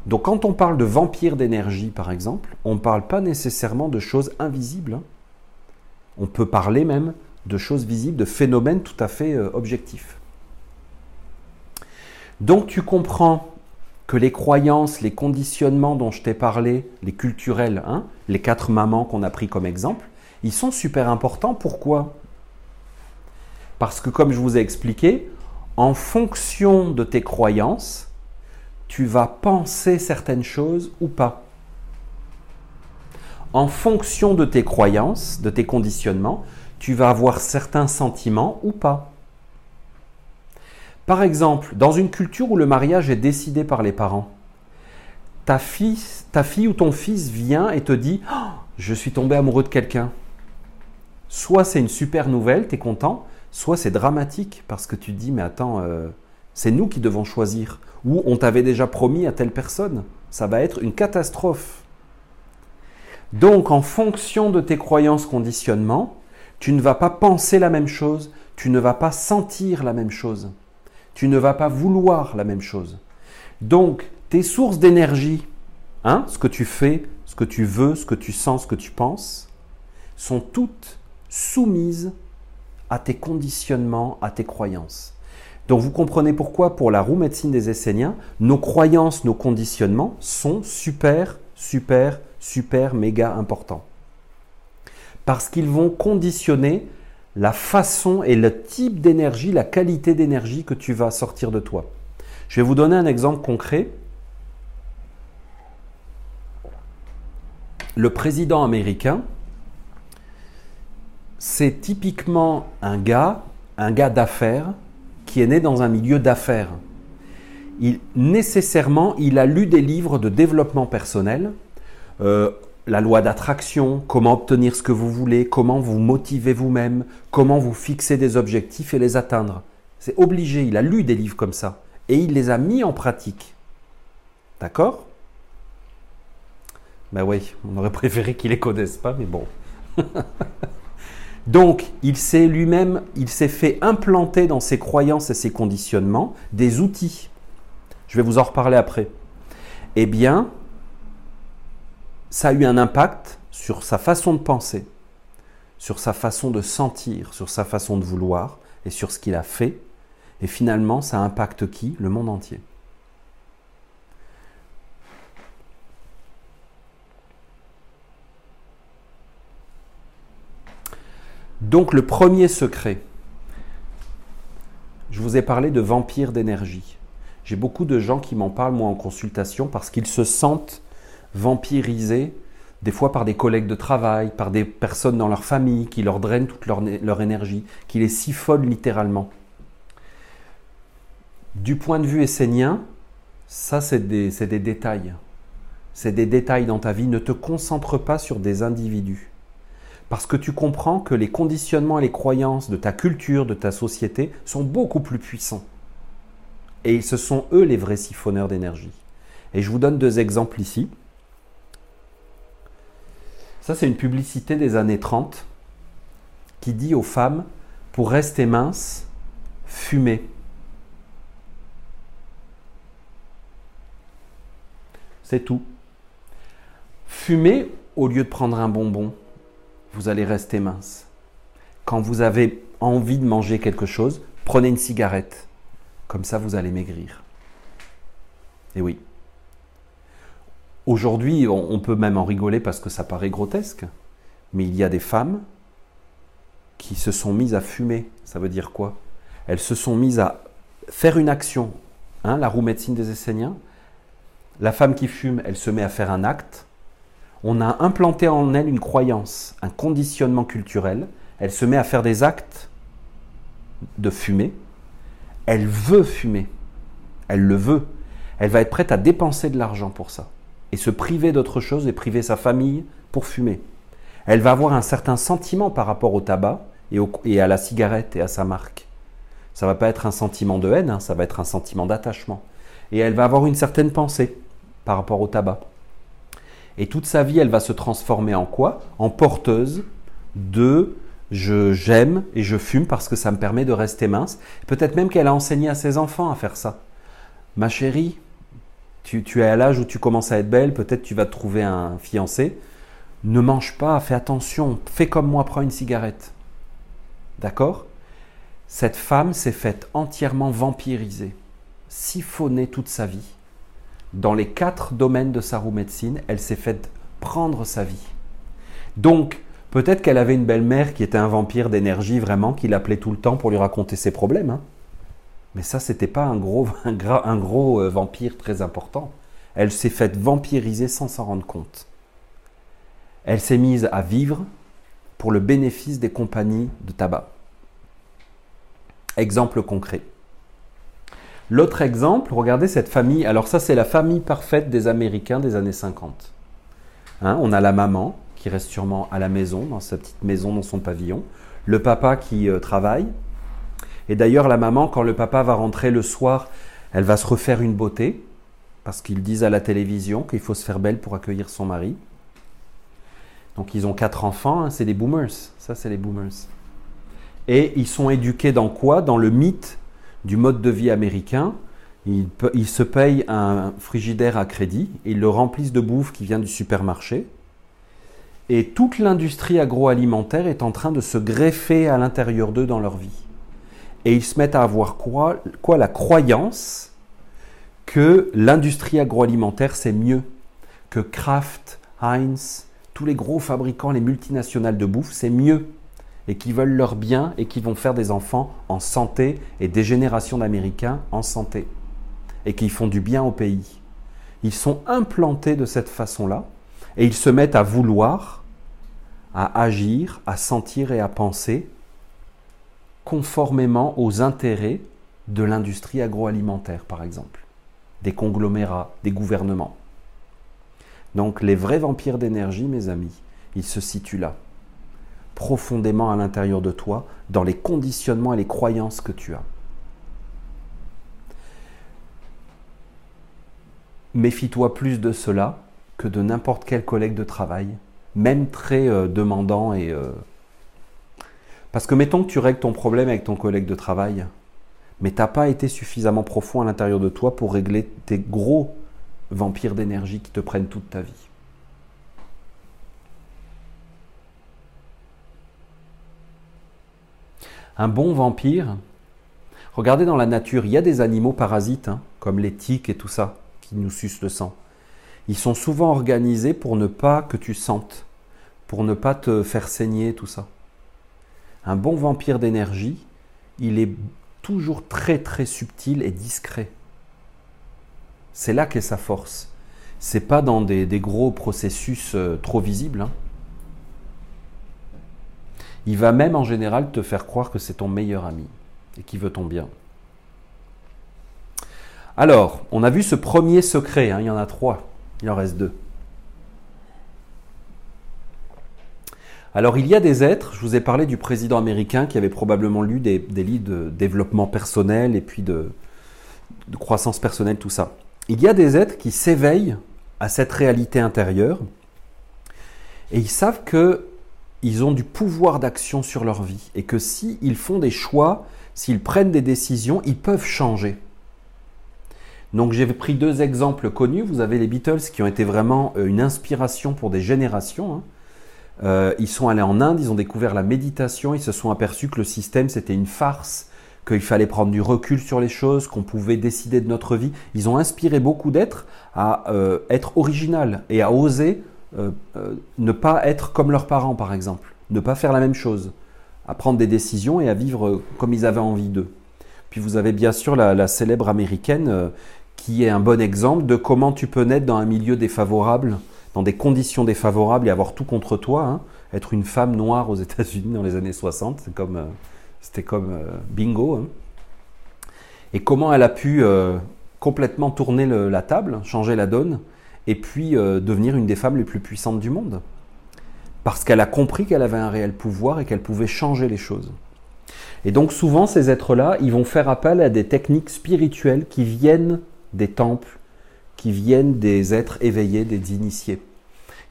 [SPEAKER 1] Donc quand on parle de vampires d'énergie, par exemple, on ne parle pas nécessairement de choses invisibles. Hein. On peut parler même de choses visibles, de phénomènes tout à fait euh, objectifs. Donc tu comprends que les croyances, les conditionnements dont je t'ai parlé, les culturels, hein, les quatre mamans qu'on a pris comme exemple, ils sont super importants. Pourquoi? Parce que comme je vous ai expliqué, en fonction de tes croyances, tu vas penser certaines choses ou pas. En fonction de tes croyances, de tes conditionnements, tu vas avoir certains sentiments ou pas. Par exemple, dans une culture où le mariage est décidé par les parents, ta fille, ou ton fils vient et te dit oh, Je suis tombé amoureux de quelqu'un. Soit c'est une super nouvelle, tu es content, soit c'est dramatique parce que tu dis mais attends, euh, c'est nous qui devons choisir, ou on t'avait déjà promis à telle personne. Ça va être une catastrophe. Donc en fonction de tes croyances conditionnements, tu ne vas pas penser la même chose, tu ne vas pas sentir la même chose, tu ne vas pas vouloir la même chose. Donc tes sources d'énergie, hein, ce que tu fais, ce que tu veux, ce que tu sens, ce que tu penses, sont toutes soumises à tes conditionnements, à tes croyances. Donc vous comprenez pourquoi pour la roue médecine des Esséniens, nos croyances, nos conditionnements sont super, super, super, méga importants. Parce qu'ils vont conditionner la façon et le type d'énergie, la qualité d'énergie que tu vas sortir de toi. Je vais vous donner un exemple concret. Le président américain, c'est typiquement un gars, un gars d'affaires, qui est né dans un milieu d'affaires. Il, nécessairement, il a lu des livres de développement personnel, euh, la loi d'attraction, comment obtenir ce que vous voulez, comment vous motiver vous-même, comment vous fixer des objectifs et les atteindre. C'est obligé, il a lu des livres comme ça et il les a mis en pratique. D'accord? Ben oui, on aurait préféré qu'il les connaisse pas, mais bon. Donc, il s'est lui-même, il s'est fait implanter dans ses croyances et ses conditionnements des outils. Je vais vous en reparler après. Eh bien, ça a eu un impact sur sa façon de penser, sur sa façon de sentir, sur sa façon de vouloir et sur ce qu'il a fait. Et finalement, ça impacte qui? Le monde entier. Donc le premier secret, je vous ai parlé de vampire d'énergie. J'ai beaucoup de gens qui m'en parlent, moi, en consultation, parce qu'ils se sentent vampirisés, des fois par des collègues de travail, par des personnes dans leur famille, qui leur drainent toute leur, énergie, qui les siphonnent littéralement. Du point de vue essénien, ça, c'est des détails. C'est des détails dans ta vie. Ne te concentre pas sur des individus parce que tu comprends que les conditionnements et les croyances de ta culture, de ta société sont beaucoup plus puissants. Et ce sont eux les vrais siphonneurs d'énergie. Et je vous donne deux exemples ici. Ça, c'est une publicité des années 30 qui dit aux femmes, pour rester mince, fumez. C'est tout. Fumez au lieu de prendre un bonbon vous allez rester mince. Quand vous avez envie de manger quelque chose, prenez une cigarette. Comme ça, vous allez maigrir. Et oui. Aujourd'hui, on peut même en rigoler parce que ça paraît grotesque, mais il y a des femmes qui se sont mises à fumer. Ça veut dire quoi? Elles se sont mises à faire une action. Hein, la roue médecine des Esséniens. La femme qui fume, elle se met à faire un acte on a implanté en elle une croyance, un conditionnement culturel. Elle se met à faire des actes de fumer. Elle veut fumer. Elle le veut. Elle va être prête à dépenser de l'argent pour ça. Et se priver d'autre chose et priver sa famille pour fumer. Elle va avoir un certain sentiment par rapport au tabac et, à la cigarette et à sa marque. Ça va pas être un sentiment de haine, hein, ça va être un sentiment d'attachement. Et elle va avoir une certaine pensée par rapport au tabac. Et toute sa vie, elle va se transformer en quoi? En porteuse de je j'aime et je fume parce que ça me permet de rester mince. Peut-être même qu'elle a enseigné à ses enfants à faire ça. Ma chérie, tu, tu es à l'âge où tu commences à être belle, peut-être tu vas trouver un fiancé. Ne mange pas, fais attention, fais comme moi, prends une cigarette. D'accord? Cette femme s'est faite entièrement vampiriser, siphonner toute sa vie dans les quatre domaines de sa roue médecine, elle s'est faite prendre sa vie. Donc, peut-être qu'elle avait une belle-mère qui était un vampire d'énergie vraiment, qui l'appelait tout le temps pour lui raconter ses problèmes. Hein. Mais ça, c'était pas un gros, un, gros euh, vampire très important. Elle s'est faite vampiriser sans s'en rendre compte. Elle s'est mise à vivre pour le bénéfice des compagnies de tabac. Exemple concret. L'autre exemple, regardez cette famille. Alors ça, c'est la famille parfaite des Américains des années 50. Hein, on a la maman qui reste sûrement à la maison, dans sa petite maison, dans son pavillon. Le papa qui euh, travaille. Et d'ailleurs, la maman, quand le papa va rentrer le soir, elle va se refaire une beauté, parce qu'ils disent à la télévision qu'il faut se faire belle pour accueillir son mari. Donc ils ont quatre enfants, hein, c'est des boomers. Ça, c'est les boomers. Et ils sont éduqués dans quoi? Dans le mythe du mode de vie américain. Ils, se payent un frigidaire à crédit ils le remplissent de bouffe qui vient du supermarché. Et toute l'industrie agroalimentaire est en train de se greffer à l'intérieur d'eux dans leur vie. Et ils se mettent à avoir quoi, quoi la croyance que l'industrie agroalimentaire c'est mieux, que Kraft, Heinz, tous les gros fabricants, les multinationales de bouffe, c'est mieux et qui veulent leur bien et qui vont faire des enfants en santé et des générations d'Américains en santé et qui font du bien au pays. Ils sont implantés de cette façon-là et ils se mettent à vouloir, à agir, à sentir et à penser conformément aux intérêts de l'industrie agroalimentaire, par exemple, des conglomérats, des gouvernements. Donc les vrais vampires d'énergie, mes amis, ils se situent là profondément à l'intérieur de toi, dans les conditionnements et les croyances que tu as. Méfie-toi plus de cela que de n'importe quel collègue de travail, même très euh, demandant et... Euh, parce que mettons que tu règles ton problème avec ton collègue de travail, mais tu n'as pas été suffisamment profond à l'intérieur de toi pour régler tes gros vampires d'énergie qui te prennent toute ta vie. Un bon vampire, regardez dans la nature, il y a des animaux parasites, hein, comme les tiques et tout ça, qui nous sucent le sang. Ils sont souvent organisés pour ne pas que tu sentes, pour ne pas te faire saigner, tout ça. Un bon vampire d'énergie, il est toujours très très subtil et discret. C'est là qu'est sa force. C'est pas dans des, gros processus euh, trop visibles. Hein. Il va même en général te faire croire que c'est ton meilleur ami et qu'il veut ton bien. Alors, on a vu ce premier secret, hein, il y en a trois, il en reste deux. Alors il y a des êtres, je vous ai parlé du président américain qui avait probablement lu des, livres de développement personnel et puis de, croissance personnelle, tout ça. Il y a des êtres qui s'éveillent à cette réalité intérieure et ils savent que ils ont du pouvoir d'action sur leur vie et que s'ils font des choix, s'ils prennent des décisions, ils peuvent changer. Donc j'ai pris deux exemples connus. Vous avez les Beatles qui ont été vraiment euh, une inspiration pour des générations. Hein. Euh, ils sont allés en Inde, ils ont découvert la méditation, ils se sont aperçus que le système c'était une farce, qu'il fallait prendre du recul sur les choses, qu'on pouvait décider de notre vie. Ils ont inspiré beaucoup d'êtres à euh, être original et à oser euh, euh, ne pas être comme leurs parents, par exemple, ne pas faire la même chose, à prendre des décisions et à vivre comme ils avaient envie d'eux. Puis vous avez bien sûr la, célèbre américaine euh, qui est un bon exemple de comment tu peux naître dans un milieu défavorable, dans des conditions défavorables et avoir tout contre toi. Hein. Être une femme noire aux États-Unis dans les années 60, c'est comme, c'était comme bingo. Hein. Et comment elle a pu complètement tourner la table, changer la donne, et puis euh, devenir une des femmes les plus puissantes du monde. Parce qu'elle a compris qu'elle avait un réel pouvoir et qu'elle pouvait changer les choses. Et donc souvent, ces êtres-là, ils vont faire appel à des techniques spirituelles qui viennent des temples, qui viennent des êtres éveillés, des initiés.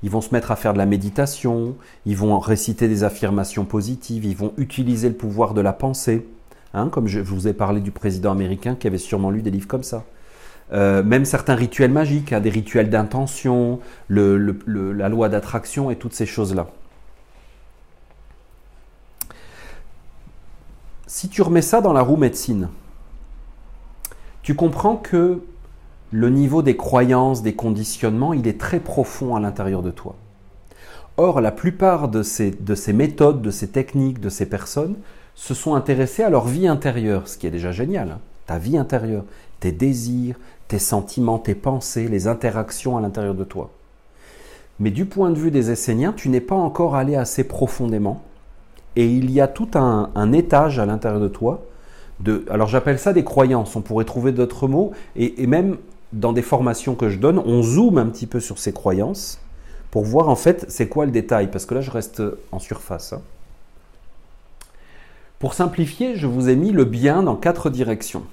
[SPEAKER 1] Ils vont se mettre à faire de la méditation, ils vont réciter des affirmations positives, ils vont utiliser le pouvoir de la pensée. Hein, comme je vous ai parlé du président américain qui avait sûrement lu des livres comme ça. Euh, même certains rituels magiques, hein, des rituels d'intention, la loi d'attraction et toutes ces choses-là. Si tu remets ça dans la roue médecine, tu comprends que le niveau des croyances, des conditionnements, il est très profond à l'intérieur de toi. Or, la plupart de ces, de ces méthodes, de ces techniques, de ces personnes se sont intéressées à leur vie intérieure, ce qui est déjà génial. Hein. ta vie intérieure, tes désirs, tes sentiments, tes pensées, les interactions à l'intérieur de toi. Mais du point de vue des Esséniens, tu n'es pas encore allé assez profondément. Et il y a tout un, étage à l'intérieur de toi. Alors j'appelle ça des croyances, on pourrait trouver d'autres mots. Et, même dans des formations que je donne, on zoome un petit peu sur ces croyances pour voir en fait c'est quoi le détail. Parce que là je reste en surface. Hein. Pour simplifier, je vous ai mis le bien dans quatre directions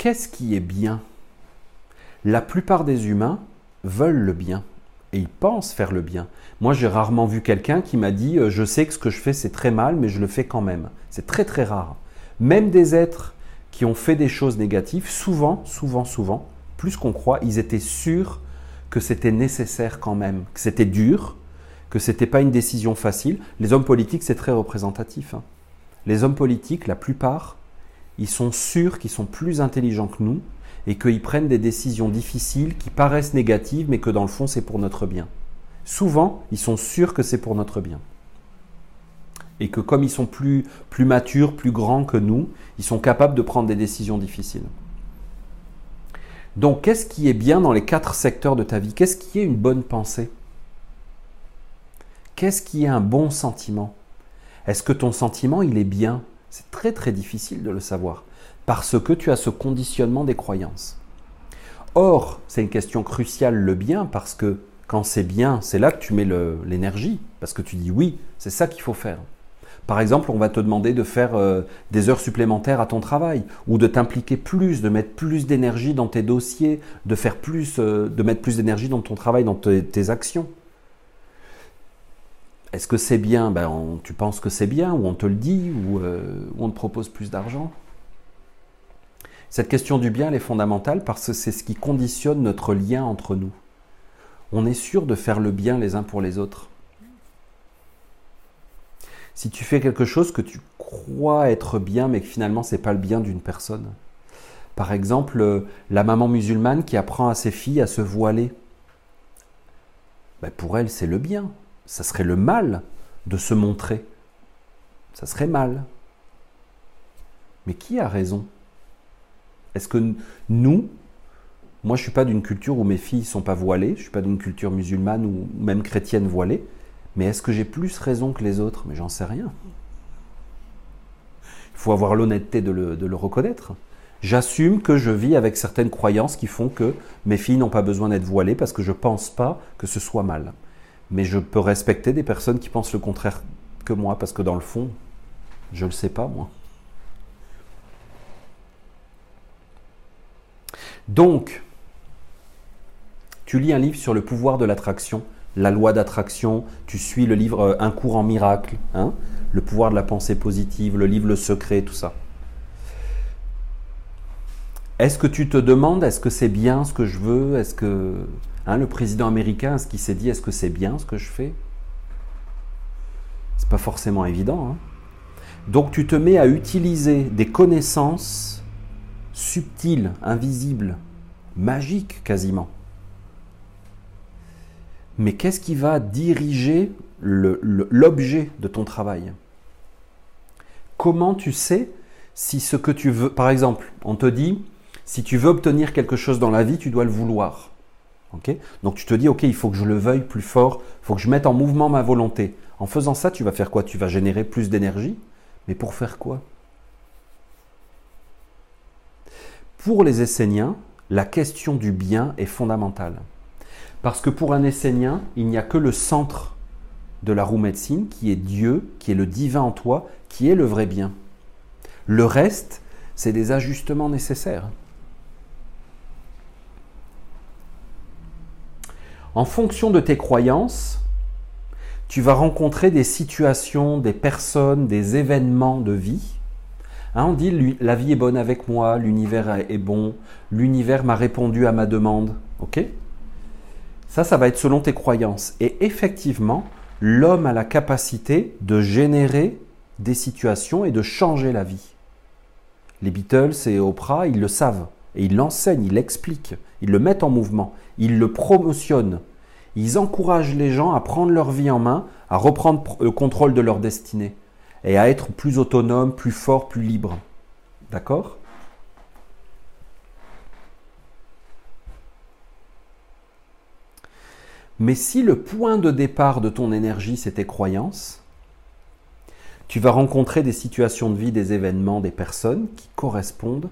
[SPEAKER 1] qu'est-ce qui est bien? La plupart des humains veulent le bien et ils pensent faire le bien. Moi, j'ai rarement vu quelqu'un qui m'a dit euh, Je sais que ce que je fais, c'est très mal, mais je le fais quand même. C'est très, très rare. Même des êtres qui ont fait des choses négatives, souvent, souvent, souvent, plus qu'on croit, ils étaient sûrs que c'était nécessaire quand même, que c'était dur, que ce n'était pas une décision facile. Les hommes politiques, c'est très représentatif. Hein. Les hommes politiques, la plupart, ils sont sûrs qu'ils sont plus intelligents que nous et qu'ils prennent des décisions difficiles qui paraissent négatives mais que dans le fond c'est pour notre bien. Souvent, ils sont sûrs que c'est pour notre bien. Et que comme ils sont plus, matures, plus grands que nous, ils sont capables de prendre des décisions difficiles. Donc, qu'est-ce qui est bien dans les quatre secteurs de ta vie? Qu'est-ce qui est une bonne pensée? Qu'est-ce qui est un bon sentiment? Est-ce que ton sentiment, il est bien? C'est très très difficile de le savoir, parce que tu as ce conditionnement des croyances. Or, c'est une question cruciale le bien, parce que quand c'est bien, c'est là que tu mets l'énergie, parce que tu dis oui, c'est ça qu'il faut faire. Par exemple, on va te demander de faire euh, des heures supplémentaires à ton travail, ou de t'impliquer plus, de mettre plus d'énergie dans tes dossiers, de faire plus, euh, de mettre plus d'énergie dans ton travail, dans tes actions. Est-ce que c'est bien? Ben, Tu penses que c'est bien, ou on te le dit, ou, euh, on te propose plus d'argent? Cette question du bien, elle est fondamentale parce que c'est ce qui conditionne notre lien entre nous. On est sûr de faire le bien les uns pour les autres. Si tu fais quelque chose que tu crois être bien, mais que finalement c'est pas le bien d'une personne. Par exemple, euh, la maman musulmane qui apprend à ses filles à se voiler. Ben, pour elle, c'est le bien. Ça serait le mal de se montrer. Ça serait mal. Mais qui a raison? Est-ce que nous, moi je ne suis pas d'une culture où mes filles ne sont pas voilées, je ne suis pas d'une culture musulmane ou même chrétienne voilée, mais est-ce que j'ai plus raison que les autres? Mais j'en sais rien. Il faut avoir l'honnêteté de le, reconnaître. J'assume que je vis avec certaines croyances qui font que mes filles n'ont pas besoin d'être voilées parce que je ne pense pas que ce soit mal. Mais je peux respecter des personnes qui pensent le contraire que moi parce que dans le fond, je ne le sais pas moi. Donc, tu lis un livre sur le pouvoir de l'attraction, la loi d'attraction, tu suis le livre euh, Un cours en miracle, hein, le pouvoir de la pensée positive, le livre Le secret, tout ça. Est-ce que tu te demandes, est-ce que c'est bien ce que je veux Est-ce que hein, le président américain, ce qu'il s'est dit, est-ce que c'est bien ce que je fais? C'est pas forcément évident. Hein. Donc tu te mets à utiliser des connaissances subtiles, invisibles, magiques quasiment. Mais qu'est-ce qui va diriger l'objet de ton travail? Comment tu sais si ce que tu veux, par exemple, on te dit, si tu veux obtenir quelque chose dans la vie, tu dois le vouloir. Donc tu te dis, ok, il faut que je le veuille plus fort, il faut que je mette en mouvement ma volonté. En faisant ça, tu vas faire quoi? Tu vas générer plus d'énergie, mais pour faire quoi? Pour les Esséniens, la question du bien est fondamentale. Parce que pour un Essénien, il n'y a que le centre de la roue médecine qui est Dieu, qui est le divin en toi, qui est le vrai bien. Le reste, c'est des ajustements nécessaires. En fonction de tes croyances, tu vas rencontrer des situations, des personnes, des événements de vie. Hein, on dit la vie est bonne avec moi, l'univers est bon, l'univers m'a répondu à ma demande. Ok? Ça, ça va être selon tes croyances. Et effectivement, l'homme a la capacité de générer des situations et de changer la vie. Les Beatles et Oprah, ils le savent. Et ils l'enseignent, ils l'expliquent, ils le mettent en mouvement, ils le promotionnent. Ils encouragent les gens à prendre leur vie en main, à reprendre le contrôle de leur destinée et à être plus autonomes, plus forts, plus libres. D'accord? Mais si le point de départ de ton énergie, c'est tes croyances, tu vas rencontrer des situations de vie, des événements, des personnes qui correspondent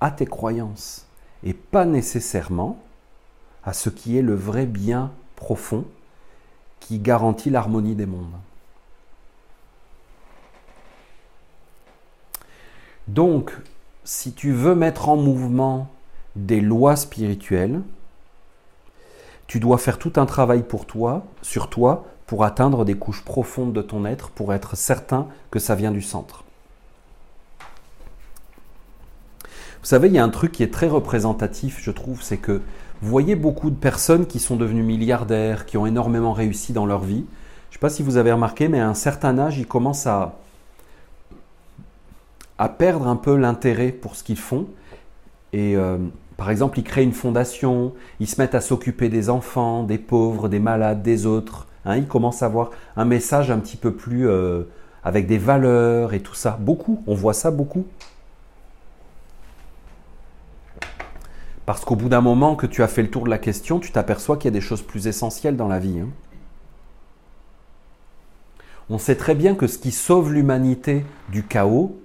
[SPEAKER 1] à tes croyances et pas nécessairement à ce qui est le vrai bien profond qui garantit l'harmonie des mondes. Donc, si tu veux mettre en mouvement des lois spirituelles, tu dois faire tout un travail pour toi, sur toi, pour atteindre des couches profondes de ton être, pour être certain que ça vient du centre. Vous savez, il y a un truc qui est très représentatif, je trouve, c'est que vous voyez beaucoup de personnes qui sont devenues milliardaires, qui ont énormément réussi dans leur vie. Je ne sais pas si vous avez remarqué, mais à un certain âge, ils commencent à, à perdre un peu l'intérêt pour ce qu'ils font. Et euh, par exemple, ils créent une fondation, ils se mettent à s'occuper des enfants, des pauvres, des malades, des autres. Hein. ils commencent à avoir un message un petit peu plus euh, avec des valeurs et tout ça. Beaucoup, on voit ça beaucoup. Parce qu'au bout d'un moment que tu as fait le tour de la question, tu t'aperçois qu'il y a des choses plus essentielles dans la vie. Hein. On sait très bien que ce qui sauve l'humanité du chaos,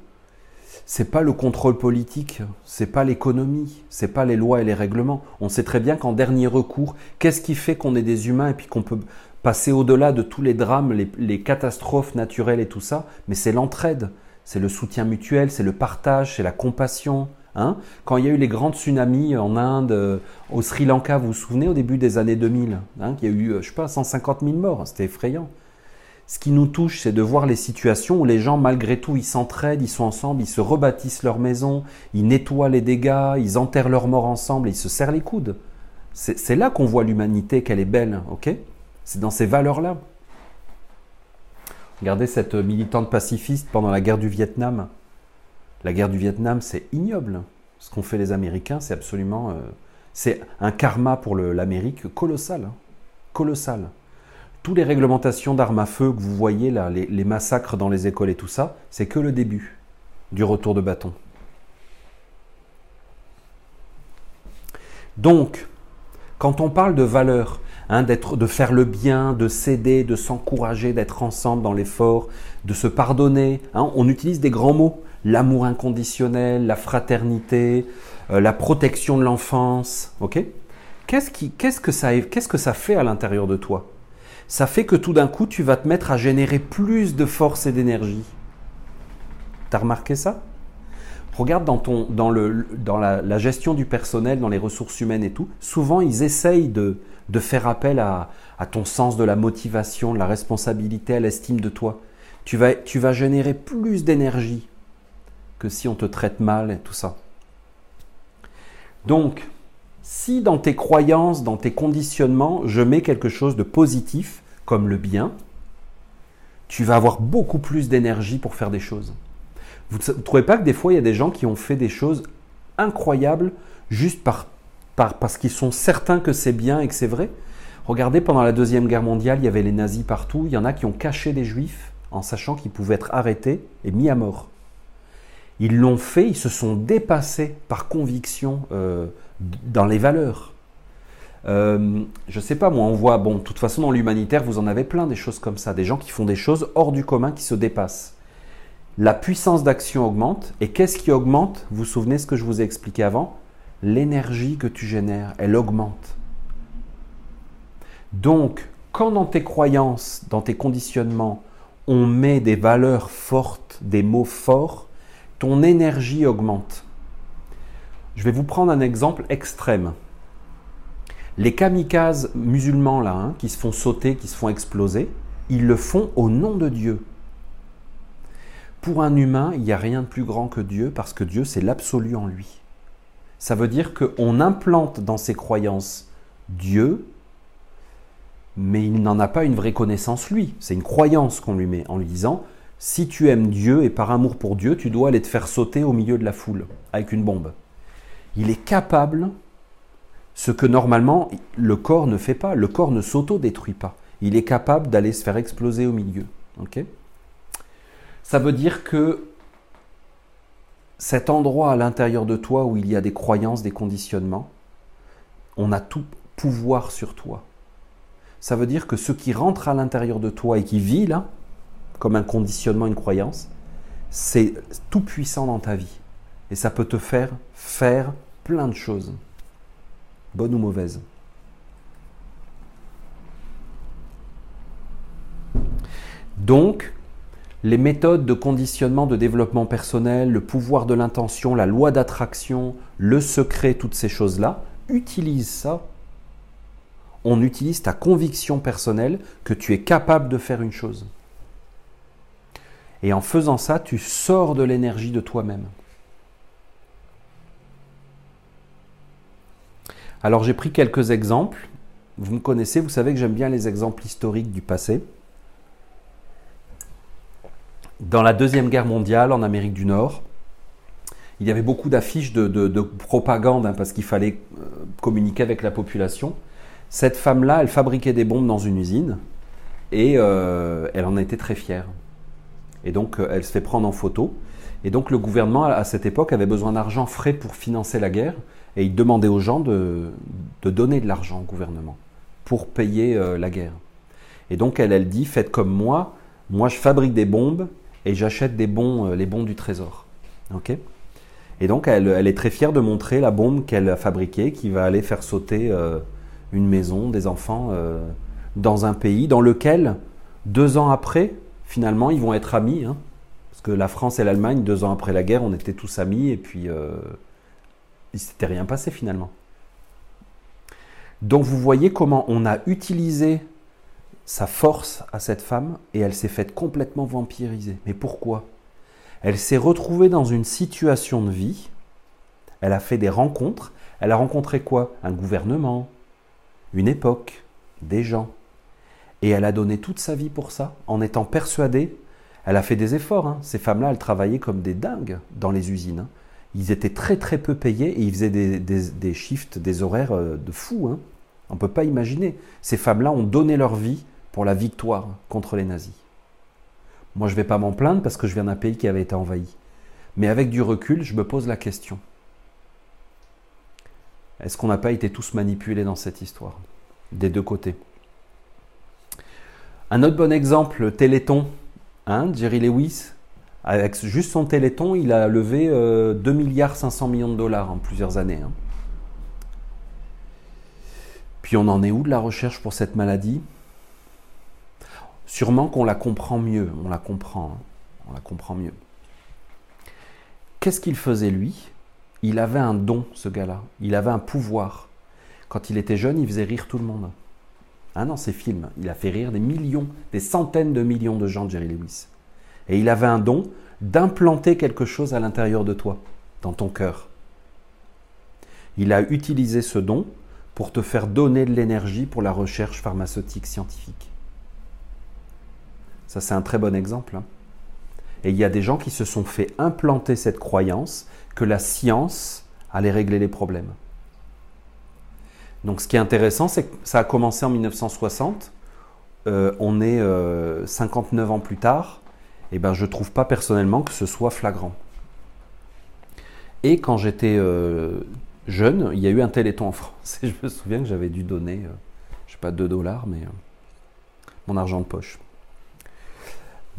[SPEAKER 1] c'est pas le contrôle politique, c'est pas l'économie, c'est pas les lois et les règlements. On sait très bien qu'en dernier recours, qu'est-ce qui fait qu'on est des humains et puis qu'on peut passer au-delà de tous les drames, les, les catastrophes naturelles et tout ça? Mais c'est l'entraide, c'est le soutien mutuel, c'est le partage, c'est la compassion, Hein. Quand il y a eu les grands tsunamis en Inde, euh, au Sri Lanka, vous vous souvenez, au début des années 2000, hein, il y a eu, euh, je sais pas, 150 000 morts, c'était effrayant. Ce qui nous touche, c'est de voir les situations où les gens, malgré tout, ils s'entraident, ils sont ensemble, ils se rebâtissent leur maison, ils nettoient les dégâts, ils enterrent leurs morts ensemble, ils se serrent les coudes. C'est là qu'on voit l'humanité, qu'elle est belle, ok? C'est dans ces valeurs-là. Regardez cette militante pacifiste pendant la guerre du Vietnam. La guerre du Vietnam, c'est ignoble. Ce qu'ont fait les Américains, c'est absolument... Euh, c'est un karma pour l'Amérique colossal. Hein. Colossal toutes les réglementations d'armes à feu que vous voyez là, les, massacres dans les écoles et tout ça, c'est que le début du retour de bâton. Donc, quand on parle de valeur, hein, de faire le bien, de s'aider, de s'encourager, d'être ensemble dans l'effort, de se pardonner, hein, on utilise des grands mots. L'amour inconditionnel, la fraternité, euh, la protection de l'enfance. Ok? Qu'est-ce que, que ça fait à l'intérieur de toi? Ça fait que tout d'un coup, tu vas te mettre à générer plus de force et d'énergie. T'as remarqué ça? Regarde dans, ton, dans, le, dans la, gestion du personnel, dans les ressources humaines et tout, souvent ils essayent de, de faire appel à, à, ton sens de la motivation, de la responsabilité, à l'estime de toi. Tu vas, tu vas générer plus d'énergie que si on te traite mal et tout ça. Donc, si dans tes croyances, dans tes conditionnements, je mets quelque chose de positif, comme le bien, tu vas avoir beaucoup plus d'énergie pour faire des choses. Vous ne trouvez pas que des fois, il y a des gens qui ont fait des choses incroyables juste par, parce qu'ils sont certains que c'est bien et que c'est vrai? Regardez, pendant la Deuxième Guerre mondiale, il y avait les nazis partout. Il y en a qui ont caché des juifs en sachant qu'ils pouvaient être arrêtés et mis à mort. Ils l'ont fait, ils se sont dépassés par conviction euh, dans les valeurs. Euh, je sais pas, moi, on voit, bon, de toute façon, dans l'humanitaire, vous en avez plein des choses comme ça, des gens qui font des choses hors du commun, qui se dépassent. La puissance d'action augmente, et qu'est-ce qui augmente? Vous vous souvenez ce que je vous ai expliqué avant? L'énergie que tu génères, elle augmente. Donc, quand dans tes croyances, dans tes conditionnements, on met des valeurs fortes, des mots forts, ton énergie augmente. Je vais vous prendre un exemple extrême. Les kamikazes musulmans là, hein, qui se font sauter, qui se font exploser, ils le font au nom de Dieu. Pour un humain, il n'y a rien de plus grand que Dieu parce que Dieu, c'est l'absolu en lui. Ça veut dire qu'on implante dans ses croyances Dieu, mais il n'en a pas une vraie connaissance lui. C'est une croyance qu'on lui met en lui disant si tu aimes Dieu et par amour pour Dieu, tu dois aller te faire sauter au milieu de la foule avec une bombe il est capable, ce que normalement le corps ne fait pas, le corps ne s'auto-détruit pas. Il est capable d'aller se faire exploser au milieu. Ça veut dire que cet endroit à l'intérieur de toi où il y a des croyances, des conditionnements, on a tout pouvoir sur toi. Ça veut dire que ce qui rentre à l'intérieur de toi et qui vit là, comme un conditionnement, une croyance, c'est tout puissant dans ta vie. Et ça peut te faire faire plein de choses, bonnes ou mauvaises. Donc, les méthodes de conditionnement de développement personnel, le pouvoir de l'intention, la loi d'attraction, le secret, toutes ces choses-là, utilisent ça. On utilise ta conviction personnelle que tu es capable de faire une chose. Et en faisant ça, tu sors de l'énergie de toi-même. Alors j'ai pris quelques exemples. Vous me connaissez, vous savez que j'aime bien les exemples historiques du passé. Dans la Deuxième Guerre mondiale, en Amérique du Nord, il y avait beaucoup d'affiches de, propagande hein, parce qu'il fallait euh, communiquer avec la population. Cette femme-là, elle fabriquait des bombes dans une usine et euh, elle en était très fière. Et donc, euh, elle se fait prendre en photo. Et donc, le gouvernement, à cette époque, avait besoin d'argent frais pour financer la guerre. Et il demandait aux gens de, donner de l'argent au gouvernement pour payer euh, la guerre. Et donc elle, elle dit, faites comme moi, moi je fabrique des bombes et j'achète des bons, euh, les bons du trésor. ok? Et donc elle, elle, est très fière de montrer la bombe qu'elle a fabriquée qui va aller faire sauter une maison, des enfants, dans un pays dans lequel, deux ans après, finalement, ils vont être amis. Hein. parce que la France et l'Allemagne, deux ans après la guerre, on était tous amis et puis il s'était rien passé finalement. Donc vous voyez comment on a utilisé sa force à cette femme et elle s'est faite complètement vampiriser. Mais pourquoi? Elle s'est retrouvée dans une situation de vie, elle a fait des rencontres, elle a rencontré quoi? Un gouvernement, une époque, des gens. Et elle a donné toute sa vie pour ça, en étant persuadée. Elle a fait des efforts. Hein. Ces femmes-là, elles travaillaient comme des dingues dans les usines. Hein. Ils étaient très très peu payés et ils faisaient des, shifts, des horaires euh, de fous. Hein. On ne peut pas imaginer. Ces femmes-là ont donné leur vie pour la victoire contre les nazis. Moi, je ne vais pas m'en plaindre parce que je viens d'un pays qui avait été envahi. Mais avec du recul, je me pose la question. Est-ce qu'on n'a pas été tous manipulés dans cette histoire Des deux côtés? Un autre bon exemple, Téléthon. Hein, Jerry Lewis, avec juste son Téléthon, il a levé 2 euh, milliards 500 millions de dollars en plusieurs années. Hein. Puis on en est où de la recherche pour cette maladie? Sûrement qu'on la comprend mieux, on la comprend, hein. on la comprend mieux. Qu'est-ce qu'il faisait lui? Il avait un don, ce gars-là. Il avait un pouvoir. Quand il était jeune, il faisait rire tout le monde. Non, ces films, il a fait rire des millions, des centaines de millions de gens, Jerry Lewis. Et il avait un don d'implanter quelque chose à l'intérieur de toi, dans ton cœur. Il a utilisé ce don pour te faire donner de l'énergie pour la recherche pharmaceutique scientifique. Ça, c'est un très bon exemple. Hein. Et il y a des gens qui se sont fait implanter cette croyance que la science allait régler les problèmes. Donc ce qui est intéressant, c'est que ça a commencé en 1960, euh, on est 59 euh, ans plus tard, et ben je ne trouve pas personnellement que ce soit flagrant. Et quand j'étais euh, jeune, il y a eu un téléthon en France, et je me souviens que j'avais dû donner, je sais pas, 2 dollars, mais mon argent de poche.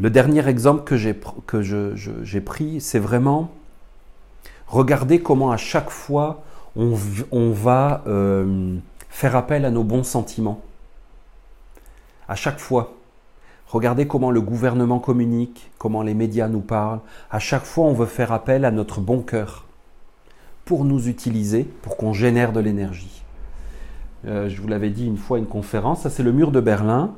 [SPEAKER 1] Le dernier exemple que j'ai pris, c'est vraiment Regardez comment à chaque fois on, va euh, faire appel à nos bons sentiments. À chaque fois. Regardez comment le gouvernement communique, comment les médias nous parlent. À chaque fois, on veut faire appel à notre bon cœur pour nous utiliser, pour qu'on génère de l'énergie. Euh, je vous l'avais dit une fois à une conférence, ça c'est le mur de Berlin.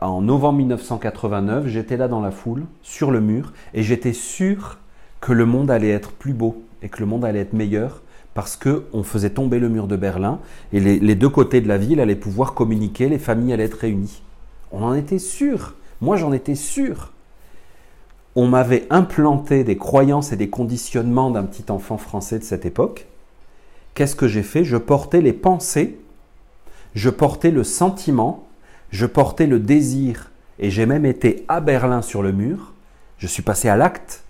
[SPEAKER 1] En novembre 1989, j'étais là dans la foule, sur le mur, et j'étais sûr que le monde allait être plus beau et que le monde allait être meilleur parce qu'on faisait tomber le mur de Berlin et les, deux côtés de la ville allaient pouvoir communiquer, les familles allaient être réunies. On en était sûr. Moi, j'en étais sûr. On m'avait implanté des croyances et des conditionnements d'un petit enfant français de cette époque. Qu'est-ce que j'ai fait? Je portais les pensées, je portais le sentiment, je portais le désir, et j'ai même été à Berlin sur le mur. Je suis passé à l'acte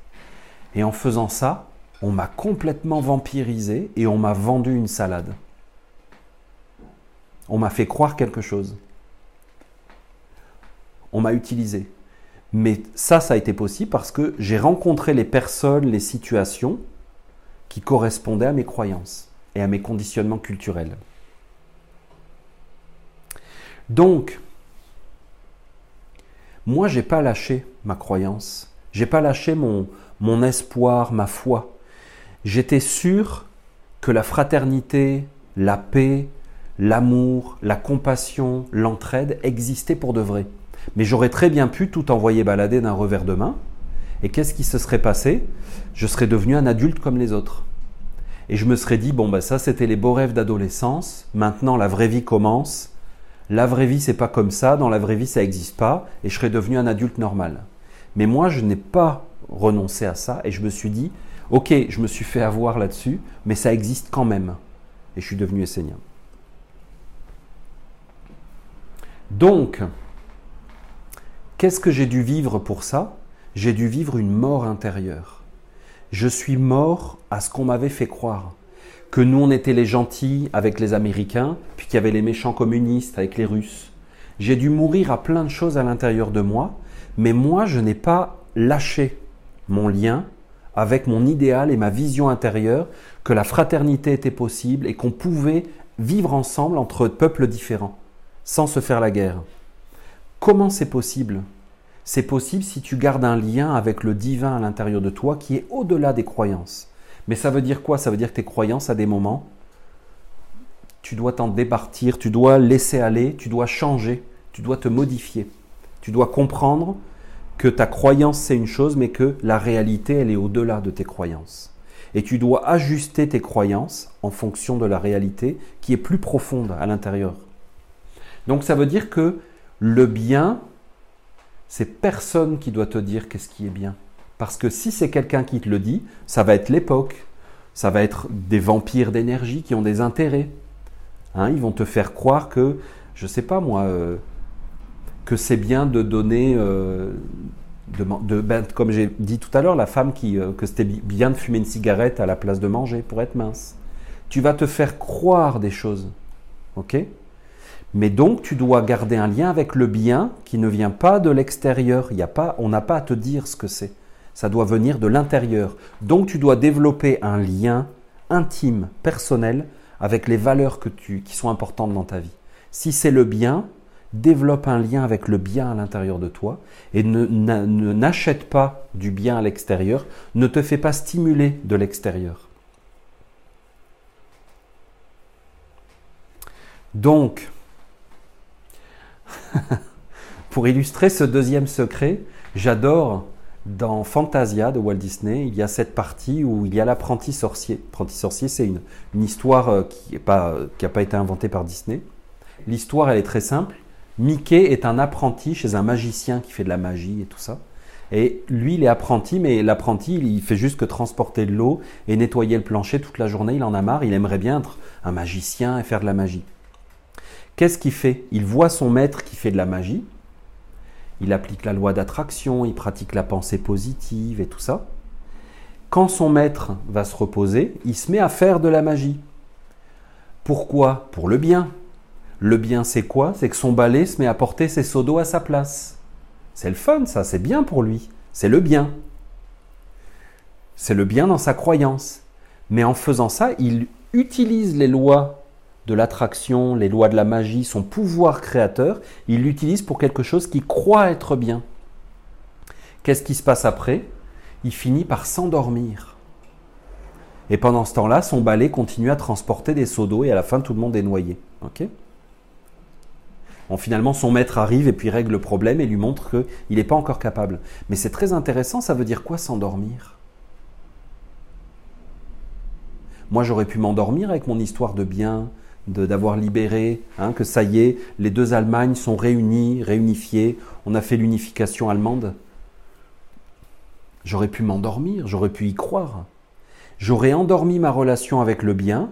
[SPEAKER 1] et en faisant ça, on m'a complètement vampirisé et on m'a vendu une salade. On m'a fait croire quelque chose. On m'a utilisé. Mais ça, ça a été possible parce que j'ai rencontré les personnes, les situations qui correspondaient à mes croyances et à mes conditionnements culturels. Donc, moi, j'ai pas lâché ma croyance. J'ai pas lâché mon, mon espoir, ma foi. J'étais sûr que la fraternité, la paix, l'amour, la compassion, l'entraide existaient pour de vrai. Mais j'aurais très bien pu tout envoyer balader d'un revers de main. Et qu'est-ce qui se serait passé? Je serais devenu un adulte comme les autres. Et je me serais dit, bon, ben ça c'était les beaux rêves d'adolescence, maintenant la vraie vie commence. La vraie vie c'est pas comme ça, dans la vraie vie ça n'existe pas, et je serais devenu un adulte normal. Mais moi je n'ai pas renoncer à ça et je me suis dit, ok, je me suis fait avoir là-dessus, mais ça existe quand même. Et je suis devenu essénien. Donc, qu'est-ce que j'ai dû vivre pour ça? J'ai dû vivre une mort intérieure. Je suis mort à ce qu'on m'avait fait croire. Que nous, on était les gentils avec les Américains, puis qu'il y avait les méchants communistes avec les Russes. J'ai dû mourir à plein de choses à l'intérieur de moi, mais moi, je n'ai pas lâché mon lien avec mon idéal et ma vision intérieure que la fraternité était possible et qu'on pouvait vivre ensemble entre peuples différents, sans se faire la guerre. Comment c'est possible? C'est possible si tu gardes un lien avec le divin à l'intérieur de toi qui est au-delà des croyances. Mais ça veut dire quoi? Ça veut dire que tes croyances, à des moments, tu dois t'en départir, tu dois laisser aller, tu dois changer, Tu dois te modifier. Tu dois comprendre que ta croyance c'est une chose, mais que la réalité elle est au-delà de tes croyances. Et tu dois ajuster tes croyances en fonction de la réalité qui est plus profonde à l'intérieur. Donc ça veut dire que le bien, c'est personne qui doit te dire qu'est-ce qui est bien. Parce que si c'est quelqu'un qui te le dit, ça va être l'époque, ça va être des vampires d'énergie qui ont des intérêts. Hein, ils vont te faire croire que, je ne sais pas moi, euh, que c'est bien de donner, euh, ben, comme j'ai dit tout à l'heure, la femme qui, euh, que c'était bien de fumer une cigarette à la place de manger pour être mince. Tu vas te faire croire des choses, ok? Mais donc tu dois garder un lien avec le bien qui ne vient pas de l'extérieur. Il y a pas, on n'a pas à te dire ce que c'est. Ça doit venir de l'intérieur. Donc tu dois développer un lien intime, personnel, avec les valeurs que tu, qui sont importantes dans ta vie. Si c'est le bien, développe un lien avec le bien à l'intérieur de toi et ne n'achète pas du bien à l'extérieur, ne te fais pas stimuler de l'extérieur. Donc, pour illustrer ce deuxième secret, j'adore dans Fantasia de Walt Disney, il y a cette partie où il y a l'apprenti sorcier. L'apprenti sorcier, c'est une, histoire euh, qui n'a pas, pas été inventée par Disney. L'histoire, elle est très simple. Mickey est un apprenti chez un magicien qui fait de la magie et tout ça. Et lui, il est apprenti, mais l'apprenti, il fait juste que transporter de l'eau et nettoyer le plancher toute la journée. Il en a marre. Il aimerait bien être un magicien et faire de la magie. Qu'est-ce qu'il fait? Il voit son maître qui fait de la magie il applique la loi d'attraction, il pratique la pensée positive et tout ça. Quand son maître va se reposer, il se met à faire de la magie. Pourquoi? Pour le bien. Le bien, c'est quoi? C'est que son balai se met à porter ses seaux d'eau à sa place. C'est le fun, ça, c'est bien pour lui. C'est le bien. C'est le bien dans sa croyance. Mais en faisant ça, il utilise les lois de l'attraction, les lois de la magie, son pouvoir créateur, il l'utilise pour quelque chose qui croit être bien. Qu'est-ce qui se passe après? Il finit par s'endormir. Et pendant ce temps-là, son balai continue à transporter des seaux d'eau et à la fin, tout le monde est noyé. Ok? Bon, finalement, son maître arrive et puis règle le problème et lui montre qu'il n'est pas encore capable. Mais c'est très intéressant, ça veut dire quoi s'endormir? Moi, j'aurais pu m'endormir avec mon histoire de bien, d'avoir libéré, hein, que ça y est, les deux Allemagnes sont réunies, réunifiées, on a fait l'unification allemande. J'aurais pu m'endormir, j'aurais pu y croire. J'aurais endormi ma relation avec le bien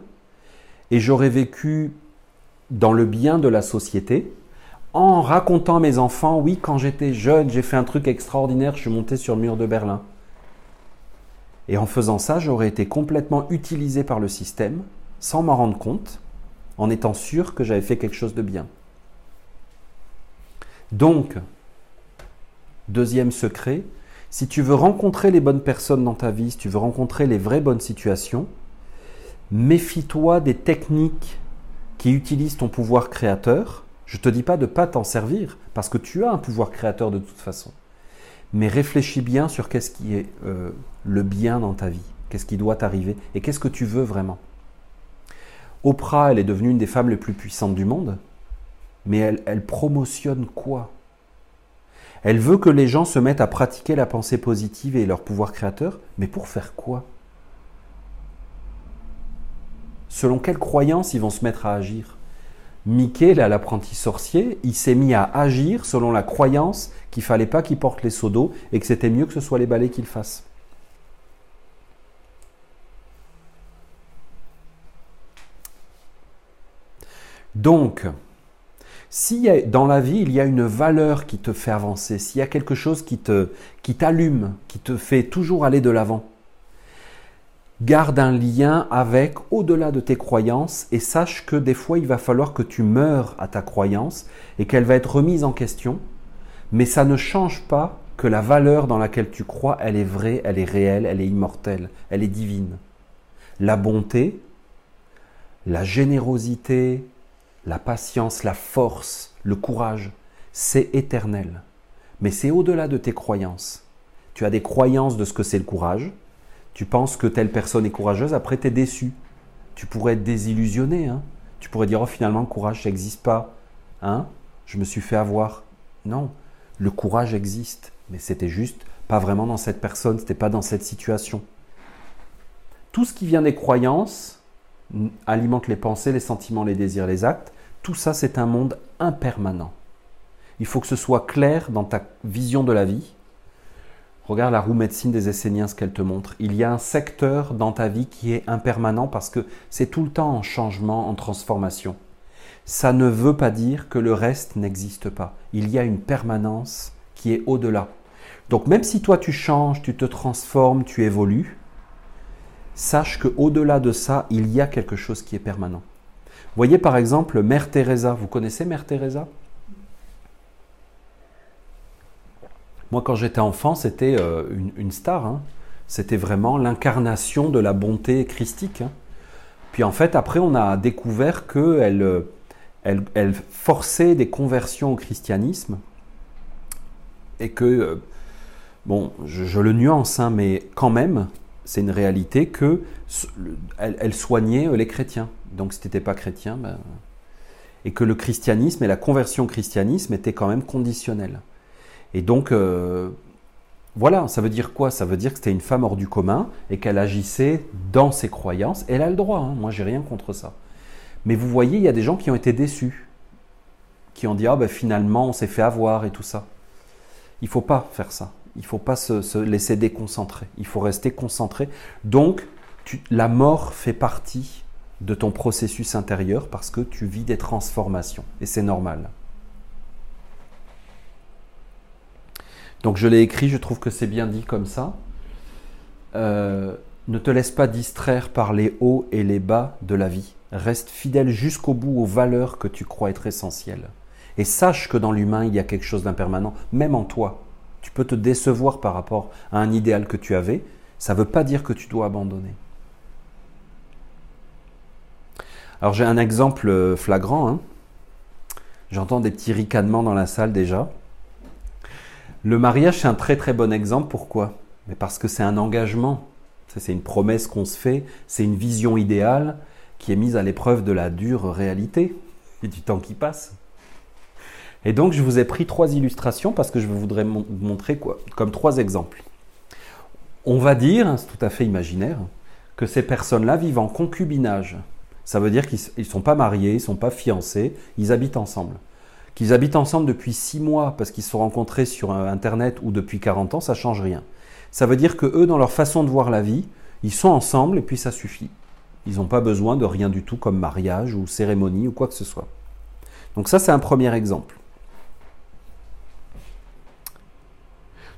[SPEAKER 1] et j'aurais vécu dans le bien de la société en racontant à mes enfants, oui, quand j'étais jeune, j'ai fait un truc extraordinaire, je suis monté sur le mur de Berlin. Et en faisant ça, j'aurais été complètement utilisé par le système sans m'en rendre compte en étant sûr que j'avais fait quelque chose de bien. Donc, deuxième secret, si tu veux rencontrer les bonnes personnes dans ta vie, si tu veux rencontrer les vraies bonnes situations, méfie-toi des techniques qui utilisent ton pouvoir créateur. Je ne te dis pas de ne pas t'en servir, parce que tu as un pouvoir créateur de toute façon. Mais réfléchis bien sur qu'est-ce qui est euh, le bien dans ta vie, qu'est-ce qui doit t'arriver et qu'est-ce que tu veux vraiment. Oprah, elle est devenue une des femmes les plus puissantes du monde, mais elle, elle promotionne quoi? Elle veut que les gens se mettent à pratiquer la pensée positive et leur pouvoir créateur, mais pour faire quoi? Selon quelle croyance ils vont se mettre à agir? Mickey, l'apprenti sorcier, il s'est mis à agir selon la croyance qu'il fallait pas qu'il porte les seaux d'eau et que c'était mieux que ce soit les balais qu'il fasse. Donc, si dans la vie il y a une valeur qui te fait avancer, s'il y a quelque chose qui t'allume, qui te fait toujours aller de l'avant, garde un lien avec au-delà de tes croyances et sache que des fois il va falloir que tu meurs à ta croyance et qu'elle va être remise en question, mais ça ne change pas que la valeur dans laquelle tu crois, elle est vraie, elle est réelle, elle est immortelle, elle est divine. La bonté, la générosité, la patience, la force, le courage, c'est éternel. Mais c'est au-delà de tes croyances. Tu as des croyances de ce que c'est le courage. Tu penses que telle personne est courageuse, après tu es déçu. Tu pourrais être désillusionné. Hein. tu pourrais dire, oh finalement, le courage, ça n'existe pas. Hein je me suis fait avoir. Non, le courage existe, mais c'était juste pas vraiment dans cette personne, c'était pas dans cette situation. Tout ce qui vient des croyances alimente les pensées, les sentiments, les désirs, les actes. Tout ça, c'est un monde impermanent. Il faut que ce soit clair dans ta vision de la vie. Regarde la roue médecine des Esséniens, ce qu'elle te montre. Il y a un secteur dans ta vie qui est impermanent parce que c'est tout le temps en changement, en transformation. Ça ne veut pas dire que le reste n'existe pas. Il y a une permanence qui est au-delà. Donc même si toi tu changes, tu te transformes, tu évolues, sache que au-delà de ça, il y a quelque chose qui est permanent. Voyez par exemple Mère Teresa. Vous connaissez Mère Teresa Moi, quand j'étais enfant, c'était euh, une, star. Hein. C'était vraiment l'incarnation de la bonté christique. Hein. Puis en fait, après, on a découvert qu'elle euh, elle, forçait des conversions au christianisme et que, euh, bon, je, le nuance, hein, mais quand même, c'est une réalité que elle, soignait les chrétiens. Donc, si tu n'étais pas chrétien, ben, et que le christianisme et la conversion au christianisme étaient quand même conditionnels. Et donc, euh, voilà, ça veut dire quoi? Ça veut dire que c'était une femme hors du commun et qu'elle agissait dans ses croyances. Elle a le droit, hein. moi j'ai rien contre ça. Mais vous voyez, il y a des gens qui ont été déçus, qui ont dit ah ben finalement on s'est fait avoir et tout ça. Il faut pas faire ça. Il faut pas se, laisser déconcentrer. Il faut rester concentré. Donc, la mort fait partie de ton processus intérieur parce que tu vis des transformations et c'est normal. Donc je l'ai écrit, je trouve que c'est bien dit comme ça. Euh, ne te laisse pas distraire par les hauts et les bas de la vie. Reste fidèle jusqu'au bout aux valeurs que tu crois être essentielles. Et sache que dans l'humain, il y a quelque chose d'impermanent, même en toi. Tu peux te décevoir par rapport à un idéal que tu avais. Ça ne veut pas dire que tu dois abandonner. Alors j'ai un exemple euh, flagrant. Hein. J'entends des petits ricanements dans la salle déjà. Le mariage, c'est un très très bon exemple. Pourquoi? Mais Parce que c'est un engagement. C'est une promesse qu'on se fait, c'est une vision idéale qui est mise à l'épreuve de la dure réalité et du temps qui passe. Et donc, je vous ai pris trois illustrations parce que je voudrais vous montrer quoi, comme trois exemples. On va dire, c'est tout à fait imaginaire, que ces personnes-là vivent en concubinage. Ça veut dire qu'ils ne sont pas mariés, ils ne sont pas fiancés, ils habitent ensemble qu'ils habitent ensemble depuis 6 mois parce qu'ils se sont rencontrés sur Internet ou depuis 40 ans, ça change rien. Ça veut dire que eux, dans leur façon de voir la vie, ils sont ensemble et puis ça suffit. Ils n'ont pas besoin de rien du tout comme mariage ou cérémonie ou quoi que ce soit. Donc ça, c'est un premier exemple.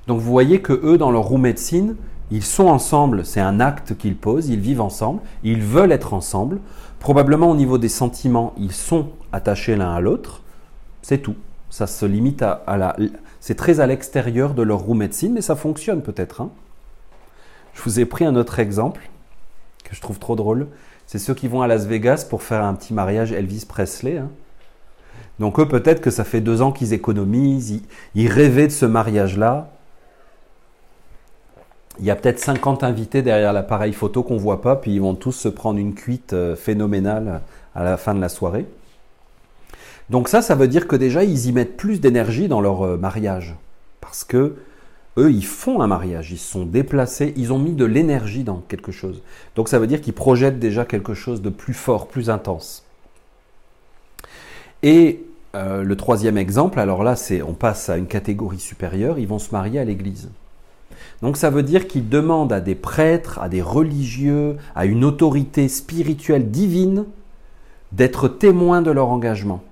[SPEAKER 1] Donc vous voyez que eux, dans leur roue médecine, ils sont ensemble, c'est un acte qu'ils posent, ils vivent ensemble, ils veulent être ensemble. Probablement au niveau des sentiments, ils sont attachés l'un à l'autre. C'est tout. Ça se limite à, la. C'est très à l'extérieur de leur roue médecine, mais ça fonctionne peut-être. Hein. Je vous ai pris un autre exemple que je trouve trop drôle. C'est ceux qui vont à Las Vegas pour faire un petit mariage Elvis Presley. Hein. Donc eux, peut-être que ça fait deux ans qu'ils économisent, ils, rêvaient de ce mariage-là. Il y a peut-être 50 invités derrière l'appareil photo qu'on voit pas, puis ils vont tous se prendre une cuite euh, phénoménale à la fin de la soirée. Donc ça, ça veut dire que déjà, ils y mettent plus d'énergie dans leur euh, mariage. Parce que eux, ils font un mariage, ils se sont déplacés, ils ont mis de l'énergie dans quelque chose. Donc ça veut dire qu'ils projettent déjà quelque chose de plus fort, plus intense. Et euh, le troisième exemple, alors là, c'est on passe à une catégorie supérieure, ils vont se marier à l'église. Donc ça veut dire qu'ils demandent à des prêtres, à des religieux, à une autorité spirituelle divine d'être témoins de leur engagement.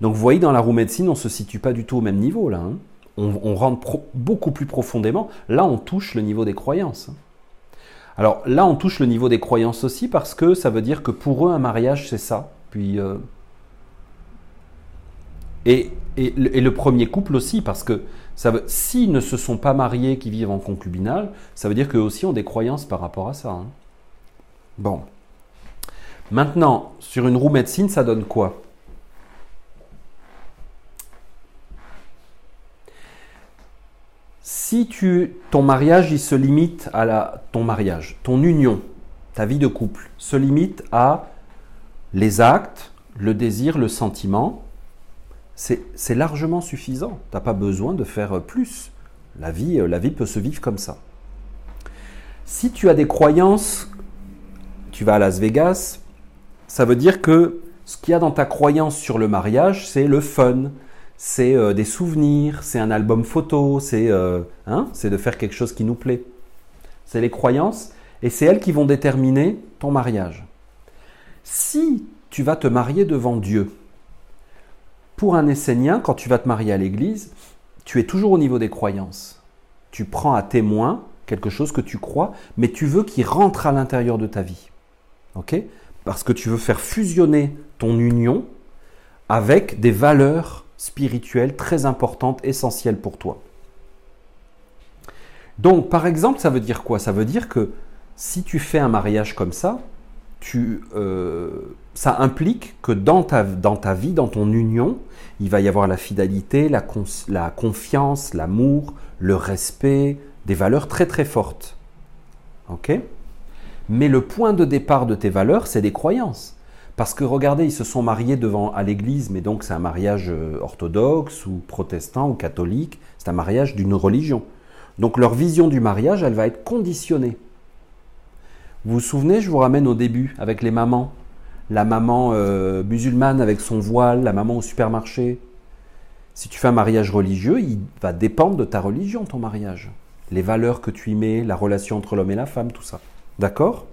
[SPEAKER 1] Donc vous voyez, dans la roue médecine, on ne se situe pas du tout au même niveau là. Hein. On, rentre beaucoup plus profondément. Là, on touche le niveau des croyances. Hein. Alors là, on touche le niveau des croyances aussi parce que ça veut dire que pour eux, un mariage, c'est ça. Puis, euh, et, le premier couple aussi, parce que s'ils ne se sont pas mariés, qui vivent en concubinage, ça veut dire qu'eux aussi ont des croyances par rapport à ça. Hein. Bon. Maintenant, sur une roue médecine, ça donne quoi? Si tu, ton mariage il se limite à ton mariage, ton union, ta vie de couple se limite à les actes, le désir, le sentiment, c'est largement suffisant. Tu n'as pas besoin de faire plus. La vie, la vie peut se vivre comme ça. Si tu as des croyances, tu vas à Las Vegas, ça veut dire que ce qu'il y a dans ta croyance sur le mariage, c'est le fun, c'est euh, des souvenirs, c'est un album photo, c'est euh, hein, de faire quelque chose qui nous plaît. C'est les croyances et c'est elles qui vont déterminer ton mariage. Si tu vas te marier devant Dieu, pour un Essénien, quand tu vas te marier à l'église, tu es toujours au niveau des croyances. Tu prends à témoin quelque chose que tu crois, mais tu veux qu'il rentre à l'intérieur de ta vie. OK? Parce que tu veux faire fusionner ton union avec des valeurs spirituelles très importantes, essentielles pour toi. Donc, par exemple, ça veut dire quoi? Ça veut dire que si tu fais un mariage comme ça, tu, euh, ça implique que dans ta, dans ta vie, dans ton union, il va y avoir la fidélité, la, la confiance, l'amour, le respect, des valeurs très très fortes. Ok? Mais le point de départ de tes valeurs, c'est des croyances. Parce que regardez, ils se sont mariés devant à l'église, mais donc c'est un mariage euh, orthodoxe ou protestant ou catholique, c'est un mariage d'une religion. Donc leur vision du mariage, elle va être conditionnée. Vous vous souvenez, je vous ramène au début avec les mamans. La maman euh, musulmane avec son voile, la maman au supermarché. Si tu fais un mariage religieux, il va dépendre de ta religion, ton mariage. Les valeurs que tu y mets, la relation entre l'homme et la femme, tout ça. D'accord?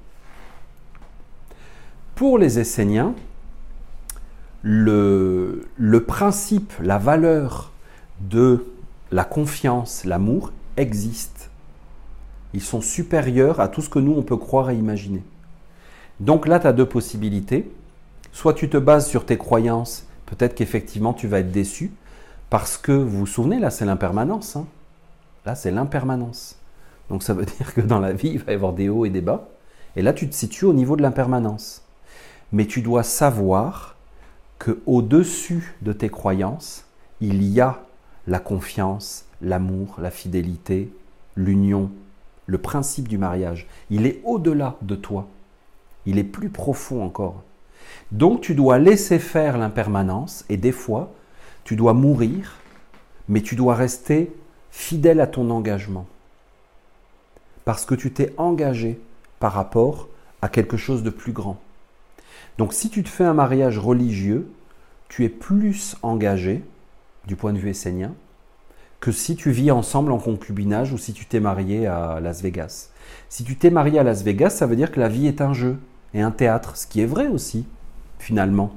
[SPEAKER 1] Pour les Esséniens, le, principe, la valeur de la confiance, l'amour existe ils sont supérieurs à tout ce que nous, on peut croire et imaginer. Donc là, tu as deux possibilités. Soit tu te bases sur tes croyances, peut-être qu'effectivement tu vas être déçu, parce que, vous vous souvenez, là c'est l'impermanence. Hein. là c'est l'impermanence. Donc ça veut dire que dans la vie, il va y avoir des hauts et des bas. Et là, tu te situes au niveau de l'impermanence. Mais tu dois savoir que au-dessus de tes croyances, il y a la confiance, l'amour, la fidélité, l'union, le principe du mariage. Il est au-delà de toi. Il est plus profond encore. Donc tu dois laisser faire l'impermanence et des fois, tu dois mourir, mais tu dois rester fidèle à ton engagement. Parce que tu t'es engagé par rapport à quelque chose de plus grand. Donc si tu te fais un mariage religieux, tu es plus engagé du point de vue essénien que si tu vis ensemble en concubinage ou si tu t'es marié à Las Vegas. Si tu t'es marié à Las Vegas, ça veut dire que la vie est un jeu et un théâtre, ce qui est vrai aussi, finalement.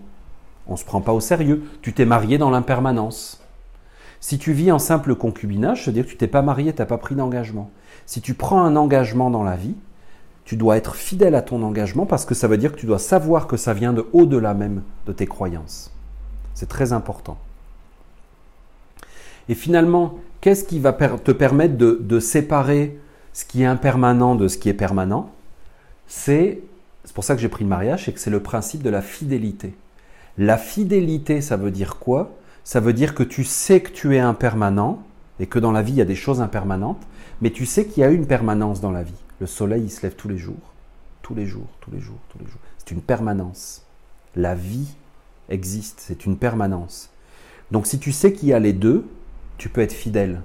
[SPEAKER 1] On ne se prend pas au sérieux. Tu t'es marié dans l'impermanence. Si tu vis en simple concubinage, ça veut dire que tu t'es pas marié, tu n'as pas pris d'engagement. Si tu prends un engagement dans la vie, tu dois être fidèle à ton engagement parce que ça veut dire que tu dois savoir que ça vient de au-delà même de tes croyances. C'est très important. Et finalement, qu'est-ce qui va te permettre de, séparer ce qui est impermanent de ce qui est permanent? C'est pour ça que j'ai pris le mariage, c'est que c'est le principe de la fidélité. La fidélité, ça veut dire quoi? Ça veut dire que tu sais que tu es impermanent et que dans la vie, il y a des choses impermanentes, mais tu sais qu'il y a une permanence dans la vie. Le soleil, il se lève tous les jours, tous les jours, tous les jours, tous les jours. C'est une permanence. La vie existe, c'est une permanence. Donc si tu sais qu'il y a les deux, tu peux être fidèle.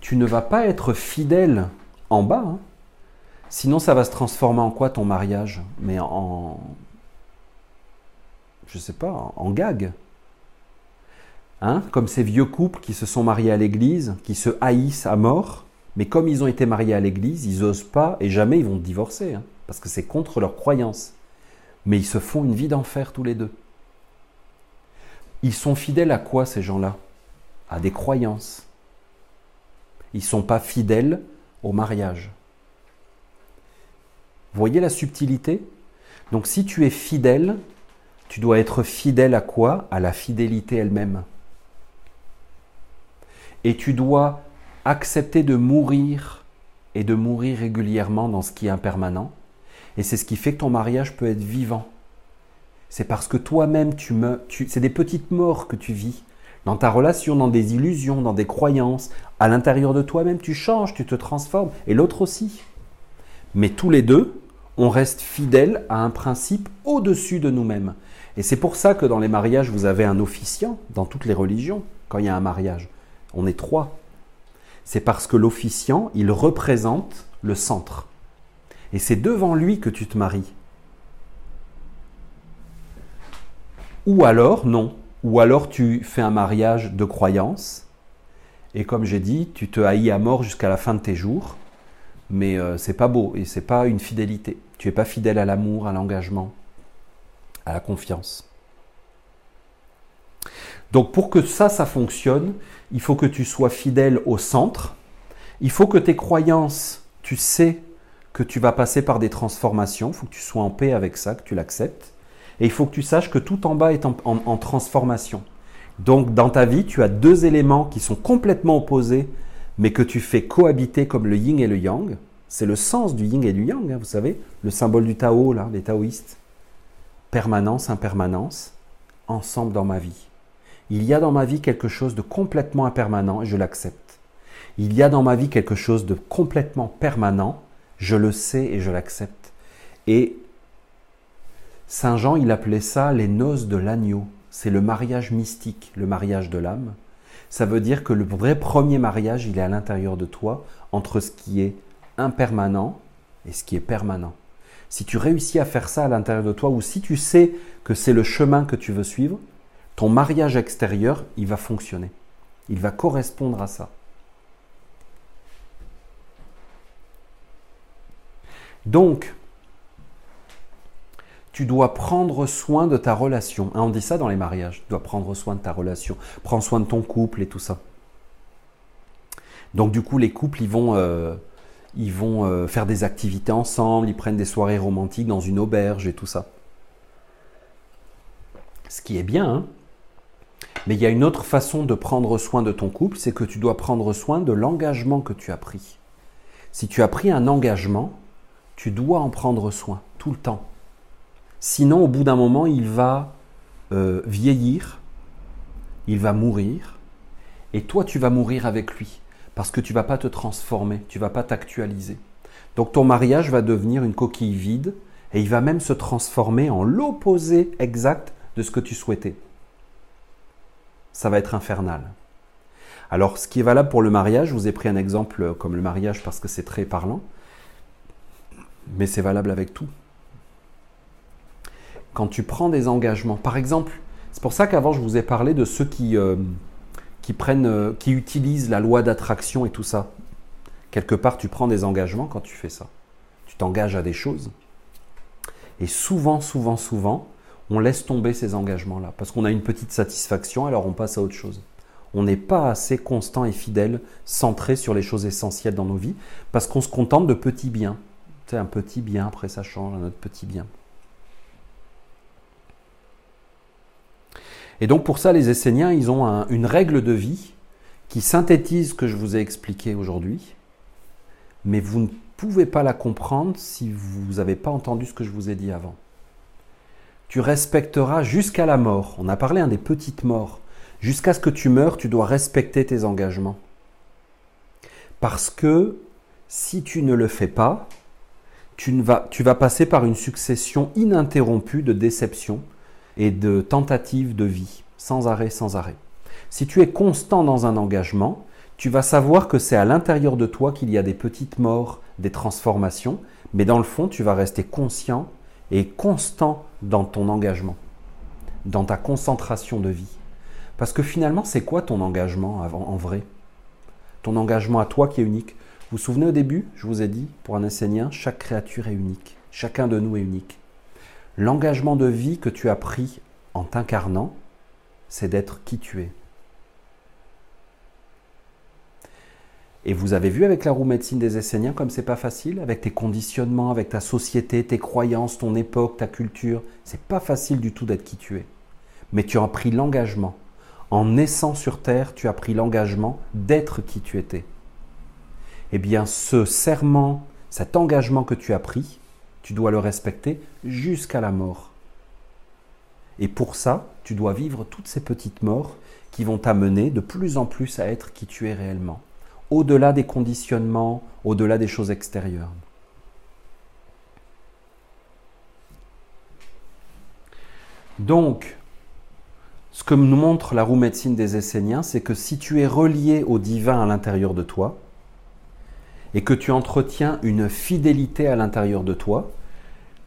[SPEAKER 1] Tu ne vas pas être fidèle en bas, hein. sinon ça va se transformer en quoi ton mariage? Mais en, je sais pas, en gag. Hein? Comme ces vieux couples qui se sont mariés à l'église, qui se haïssent à mort, mais comme ils ont été mariés à l'église, ils n'osent pas et jamais ils vont divorcer, hein, parce que c'est contre leurs croyances. Mais ils se font une vie d'enfer tous les deux. Ils sont fidèles à quoi ces gens-là? À des croyances. Ils ne sont pas fidèles au mariage. Voyez la subtilité? Donc si tu es fidèle, tu dois être fidèle à quoi? À la fidélité elle-même. Et tu dois accepter de mourir et de mourir régulièrement dans ce qui est impermanent. Et c'est ce qui fait que ton mariage peut être vivant. C'est parce que toi-même, tu meurs, tu, c'est des petites morts que tu vis dans ta relation, dans des illusions, dans des croyances. À l'intérieur de toi-même, tu changes, tu te transformes, et l'autre aussi. Mais tous les deux, on reste fidèles à un principe au-dessus de nous-mêmes. Et c'est pour ça que dans les mariages, vous avez un officiant, dans toutes les religions, quand il y a un mariage. On est trois. C'est parce que l'officiant, il représente le centre. Et c'est devant lui que tu te maries. Ou alors, non. Ou alors tu fais un mariage de croyance. Et comme j'ai dit, tu te haïs à mort jusqu'à la fin de tes jours. Mais euh, c'est pas beau et c'est pas une fidélité. Tu es pas fidèle à l'amour, à l'engagement, à la confiance. Donc pour que ça, ça fonctionne, il faut que tu sois fidèle au centre. Il faut que tes croyances, tu sais que tu vas passer par des transformations. Il faut que tu sois en paix avec ça, que tu l'acceptes. Et il faut que tu saches que tout en bas est en, transformation. Donc dans ta vie, tu as deux éléments qui sont complètement opposés, mais que tu fais cohabiter comme le yin et le yang. C'est le sens du yin et du yang, hein, vous savez, le symbole du Tao, là, les taoïstes. Permanence, impermanence, ensemble dans ma vie. Il y a dans ma vie quelque chose de complètement impermanent et je l'accepte. Il y a dans ma vie quelque chose de complètement permanent, je le sais et je l'accepte. Et Saint Jean, il appelait ça les noces de l'agneau. C'est le mariage mystique, le mariage de l'âme. Ça veut dire que le vrai premier mariage, il est à l'intérieur de toi, entre ce qui est impermanent et ce qui est permanent. Si tu réussis à faire ça à l'intérieur de toi, ou si tu sais que c'est le chemin que tu veux suivre, ton mariage extérieur, il va fonctionner. Il va correspondre à ça. Donc, tu dois prendre soin de ta relation. Hein, on dit ça dans les mariages, tu dois prendre soin de ta relation, prends soin de ton couple et tout ça. Donc du coup, les couples, ils vont, euh, ils vont euh, faire des activités ensemble, ils prennent des soirées romantiques dans une auberge et tout ça. Ce qui est bien, hein mais il y a une autre façon de prendre soin de ton couple, c'est que tu dois prendre soin de l'engagement que tu as pris. Si tu as pris un engagement, tu dois en prendre soin tout le temps. Sinon, au bout d'un moment, il va euh, vieillir, il va mourir, et toi, tu vas mourir avec lui, parce que tu vas pas te transformer, tu vas pas t'actualiser. Donc ton mariage va devenir une coquille vide, et il va même se transformer en l'opposé exact de ce que tu souhaitais. Ça va être infernal. Alors, ce qui est valable pour le mariage, je vous ai pris un exemple comme le mariage parce que c'est très parlant, mais c'est valable avec tout quand tu prends des engagements. Par exemple, c'est pour ça qu'avant je vous ai parlé de ceux qui, euh, qui, prennent, euh, qui utilisent la loi d'attraction et tout ça. Quelque part, tu prends des engagements quand tu fais ça. Tu t'engages à des choses. Et souvent, souvent, souvent, on laisse tomber ces engagements-là. Parce qu'on a une petite satisfaction, alors on passe à autre chose. On n'est pas assez constant et fidèle, centré sur les choses essentielles dans nos vies, parce qu'on se contente de petits biens. Sais, un petit bien, après ça change, un autre petit bien. Et donc pour ça, les Esséniens, ils ont une règle de vie qui synthétise ce que je vous ai expliqué aujourd'hui, mais vous ne pouvez pas la comprendre si vous n'avez pas entendu ce que je vous ai dit avant. Tu respecteras jusqu'à la mort. On a parlé un des petites morts. Jusqu'à ce que tu meurs, tu dois respecter tes engagements. Parce que si tu ne le fais pas, tu, vas, tu vas passer par une succession ininterrompue de déceptions et de tentatives de vie, sans arrêt, sans arrêt. Si tu es constant dans un engagement, tu vas savoir que c'est à l'intérieur de toi qu'il y a des petites morts, des transformations, mais dans le fond, tu vas rester conscient et constant dans ton engagement, dans ta concentration de vie. Parce que finalement, c'est quoi ton engagement en vrai? Ton engagement à toi qui est unique. Vous vous souvenez au début, je vous ai dit, pour un enseignant, chaque créature est unique. Chacun de nous est unique. L'engagement de vie que tu as pris en t'incarnant, c'est d'être qui tu es. Et vous avez vu avec la roue médecine des Esséniens comme c'est pas facile, avec tes conditionnements, avec ta société, tes croyances, ton époque, ta culture, c'est pas facile du tout d'être qui tu es. Mais tu as pris l'engagement. En naissant sur terre, tu as pris l'engagement d'être qui tu étais. Eh bien, ce serment, cet engagement que tu as pris, tu dois le respecter jusqu'à la mort. Et pour ça, tu dois vivre toutes ces petites morts qui vont t'amener de plus en plus à être qui tu es réellement, au-delà des conditionnements, au-delà des choses Donc, ce que nous montre la roue médecine des Esséniens, c'est que si tu es relié au divin à l'intérieur de toi, et que tu entretiens une fidélité à l'intérieur de toi,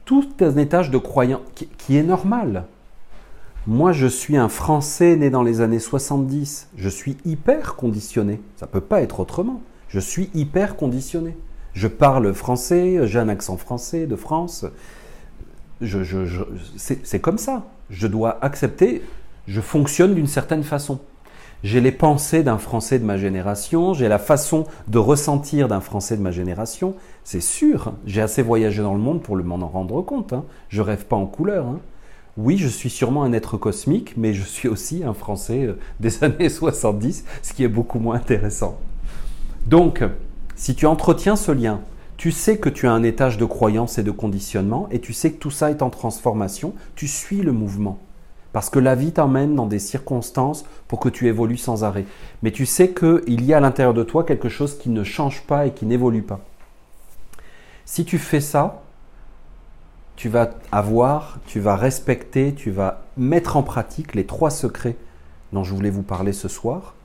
[SPEAKER 1] tout un étage de croyance qui, est normal. Moi, je suis un Français né dans les années 70. Je suis hyper conditionné. Ça ne peut pas être autrement. Je suis hyper conditionné. Je parle français, j'ai un accent français de France. C'est comme ça. Je dois accepter, je fonctionne d'une certaine façon. J'ai les pensées d'un Français de ma génération, j'ai la façon de ressentir d'un Français de ma génération. C'est sûr, j'ai assez voyagé dans le monde pour m'en rendre compte. Hein. Je rêve pas en couleur. Hein. Oui, je suis sûrement un être cosmique, mais je suis aussi un Français euh, des années 70, ce qui est beaucoup moins intéressant. Donc, si tu entretiens ce lien, tu sais que tu as un étage de croyance et de conditionnement, et tu sais que tout ça est en transformation, tu suis le mouvement. Parce que la vie t'emmène dans des circonstances pour que tu évolues sans arrêt. Mais tu sais qu'il y a à l'intérieur de toi quelque chose qui ne change pas et qui n'évolue pas. Si tu fais ça, tu vas avoir, tu vas respecter, tu vas mettre en pratique les trois secrets dont je voulais vous parler ce soir.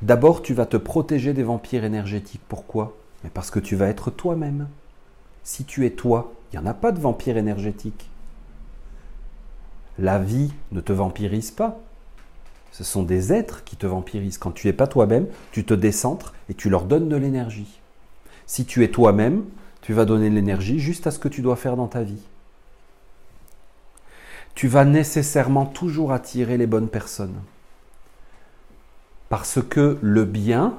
[SPEAKER 1] D'abord, tu vas te protéger des vampires énergétiques. Pourquoi? Mais parce que tu vas être toi-même. Si tu es toi, il n'y en a pas de vampires énergétiques. La vie ne te vampirise pas. Ce sont des êtres qui te vampirisent. Quand tu n'es pas toi-même, tu te décentres et tu leur donnes de l'énergie. Si tu es toi-même, tu vas donner de l'énergie juste à ce que tu dois faire dans ta vie. Tu vas nécessairement toujours attirer les bonnes personnes. Parce que le bien,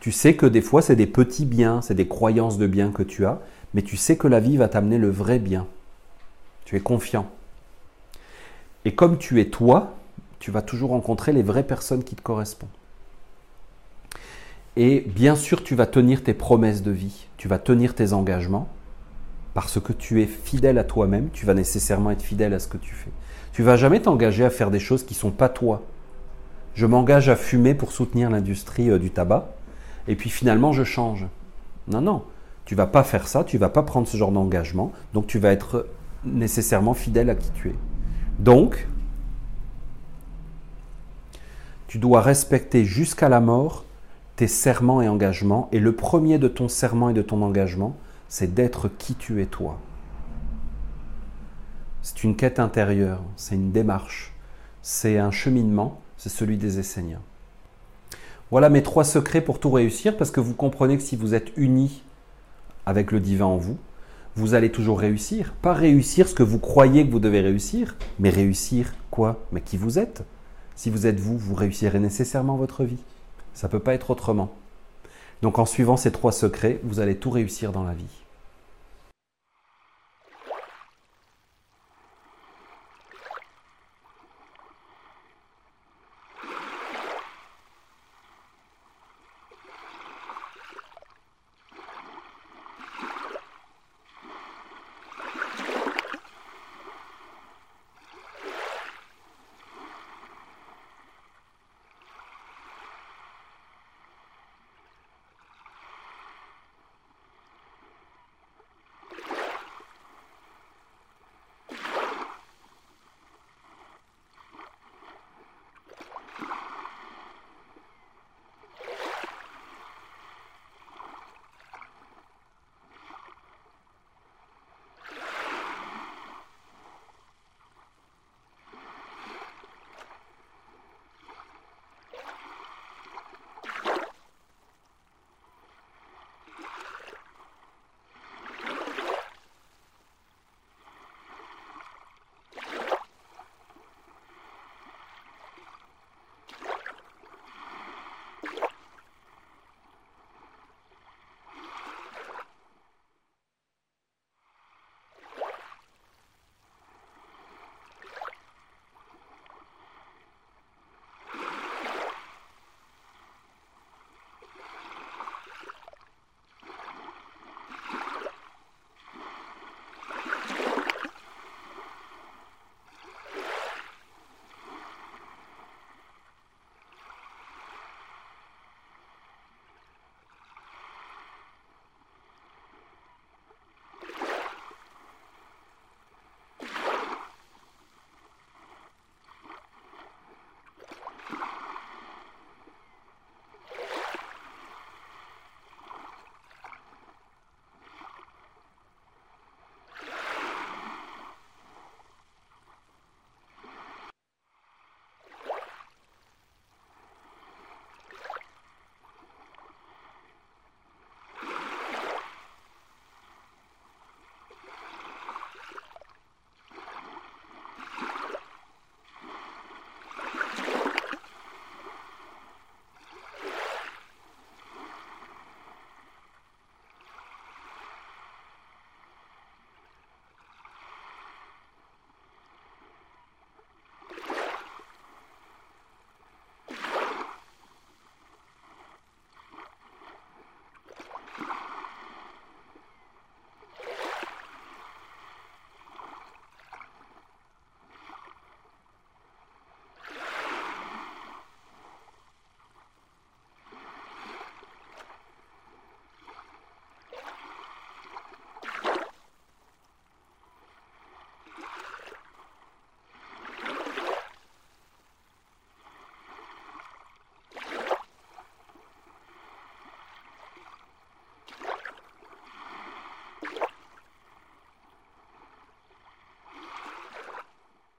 [SPEAKER 1] tu sais que des fois c'est des petits biens, c'est des croyances de bien que tu as, mais tu sais que la vie va t'amener le vrai bien. Tu es confiant. Et comme tu es toi, tu vas toujours rencontrer les vraies personnes qui te correspondent. Et bien sûr, tu vas tenir tes promesses de vie, tu vas tenir tes engagements, parce que tu es fidèle à toi-même, tu vas nécessairement être fidèle à ce que tu fais. Tu vas jamais t'engager à faire des choses qui sont pas toi. Je m'engage à fumer pour soutenir l'industrie euh, du tabac, et puis finalement je change. Non, non, tu vas pas faire ça, tu vas pas prendre ce genre d'engagement, donc tu vas être nécessairement fidèle à qui tu es. Donc, tu dois respecter jusqu'à la mort tes serments et engagements. Et le premier de ton serment et de ton engagement, c'est d'être qui tu es toi. C'est une quête intérieure, c'est une démarche, c'est un cheminement, c'est celui des Esséniens. Voilà mes trois secrets pour tout réussir, parce que vous comprenez que si vous êtes unis avec le divin en vous, vous allez toujours réussir. Pas réussir ce que vous croyez que vous devez réussir, mais réussir quoi? Mais qui vous êtes Si vous êtes vous, vous réussirez nécessairement votre vie. Ça ne peut pas être autrement. Donc en suivant ces trois secrets, vous allez tout réussir dans la vie.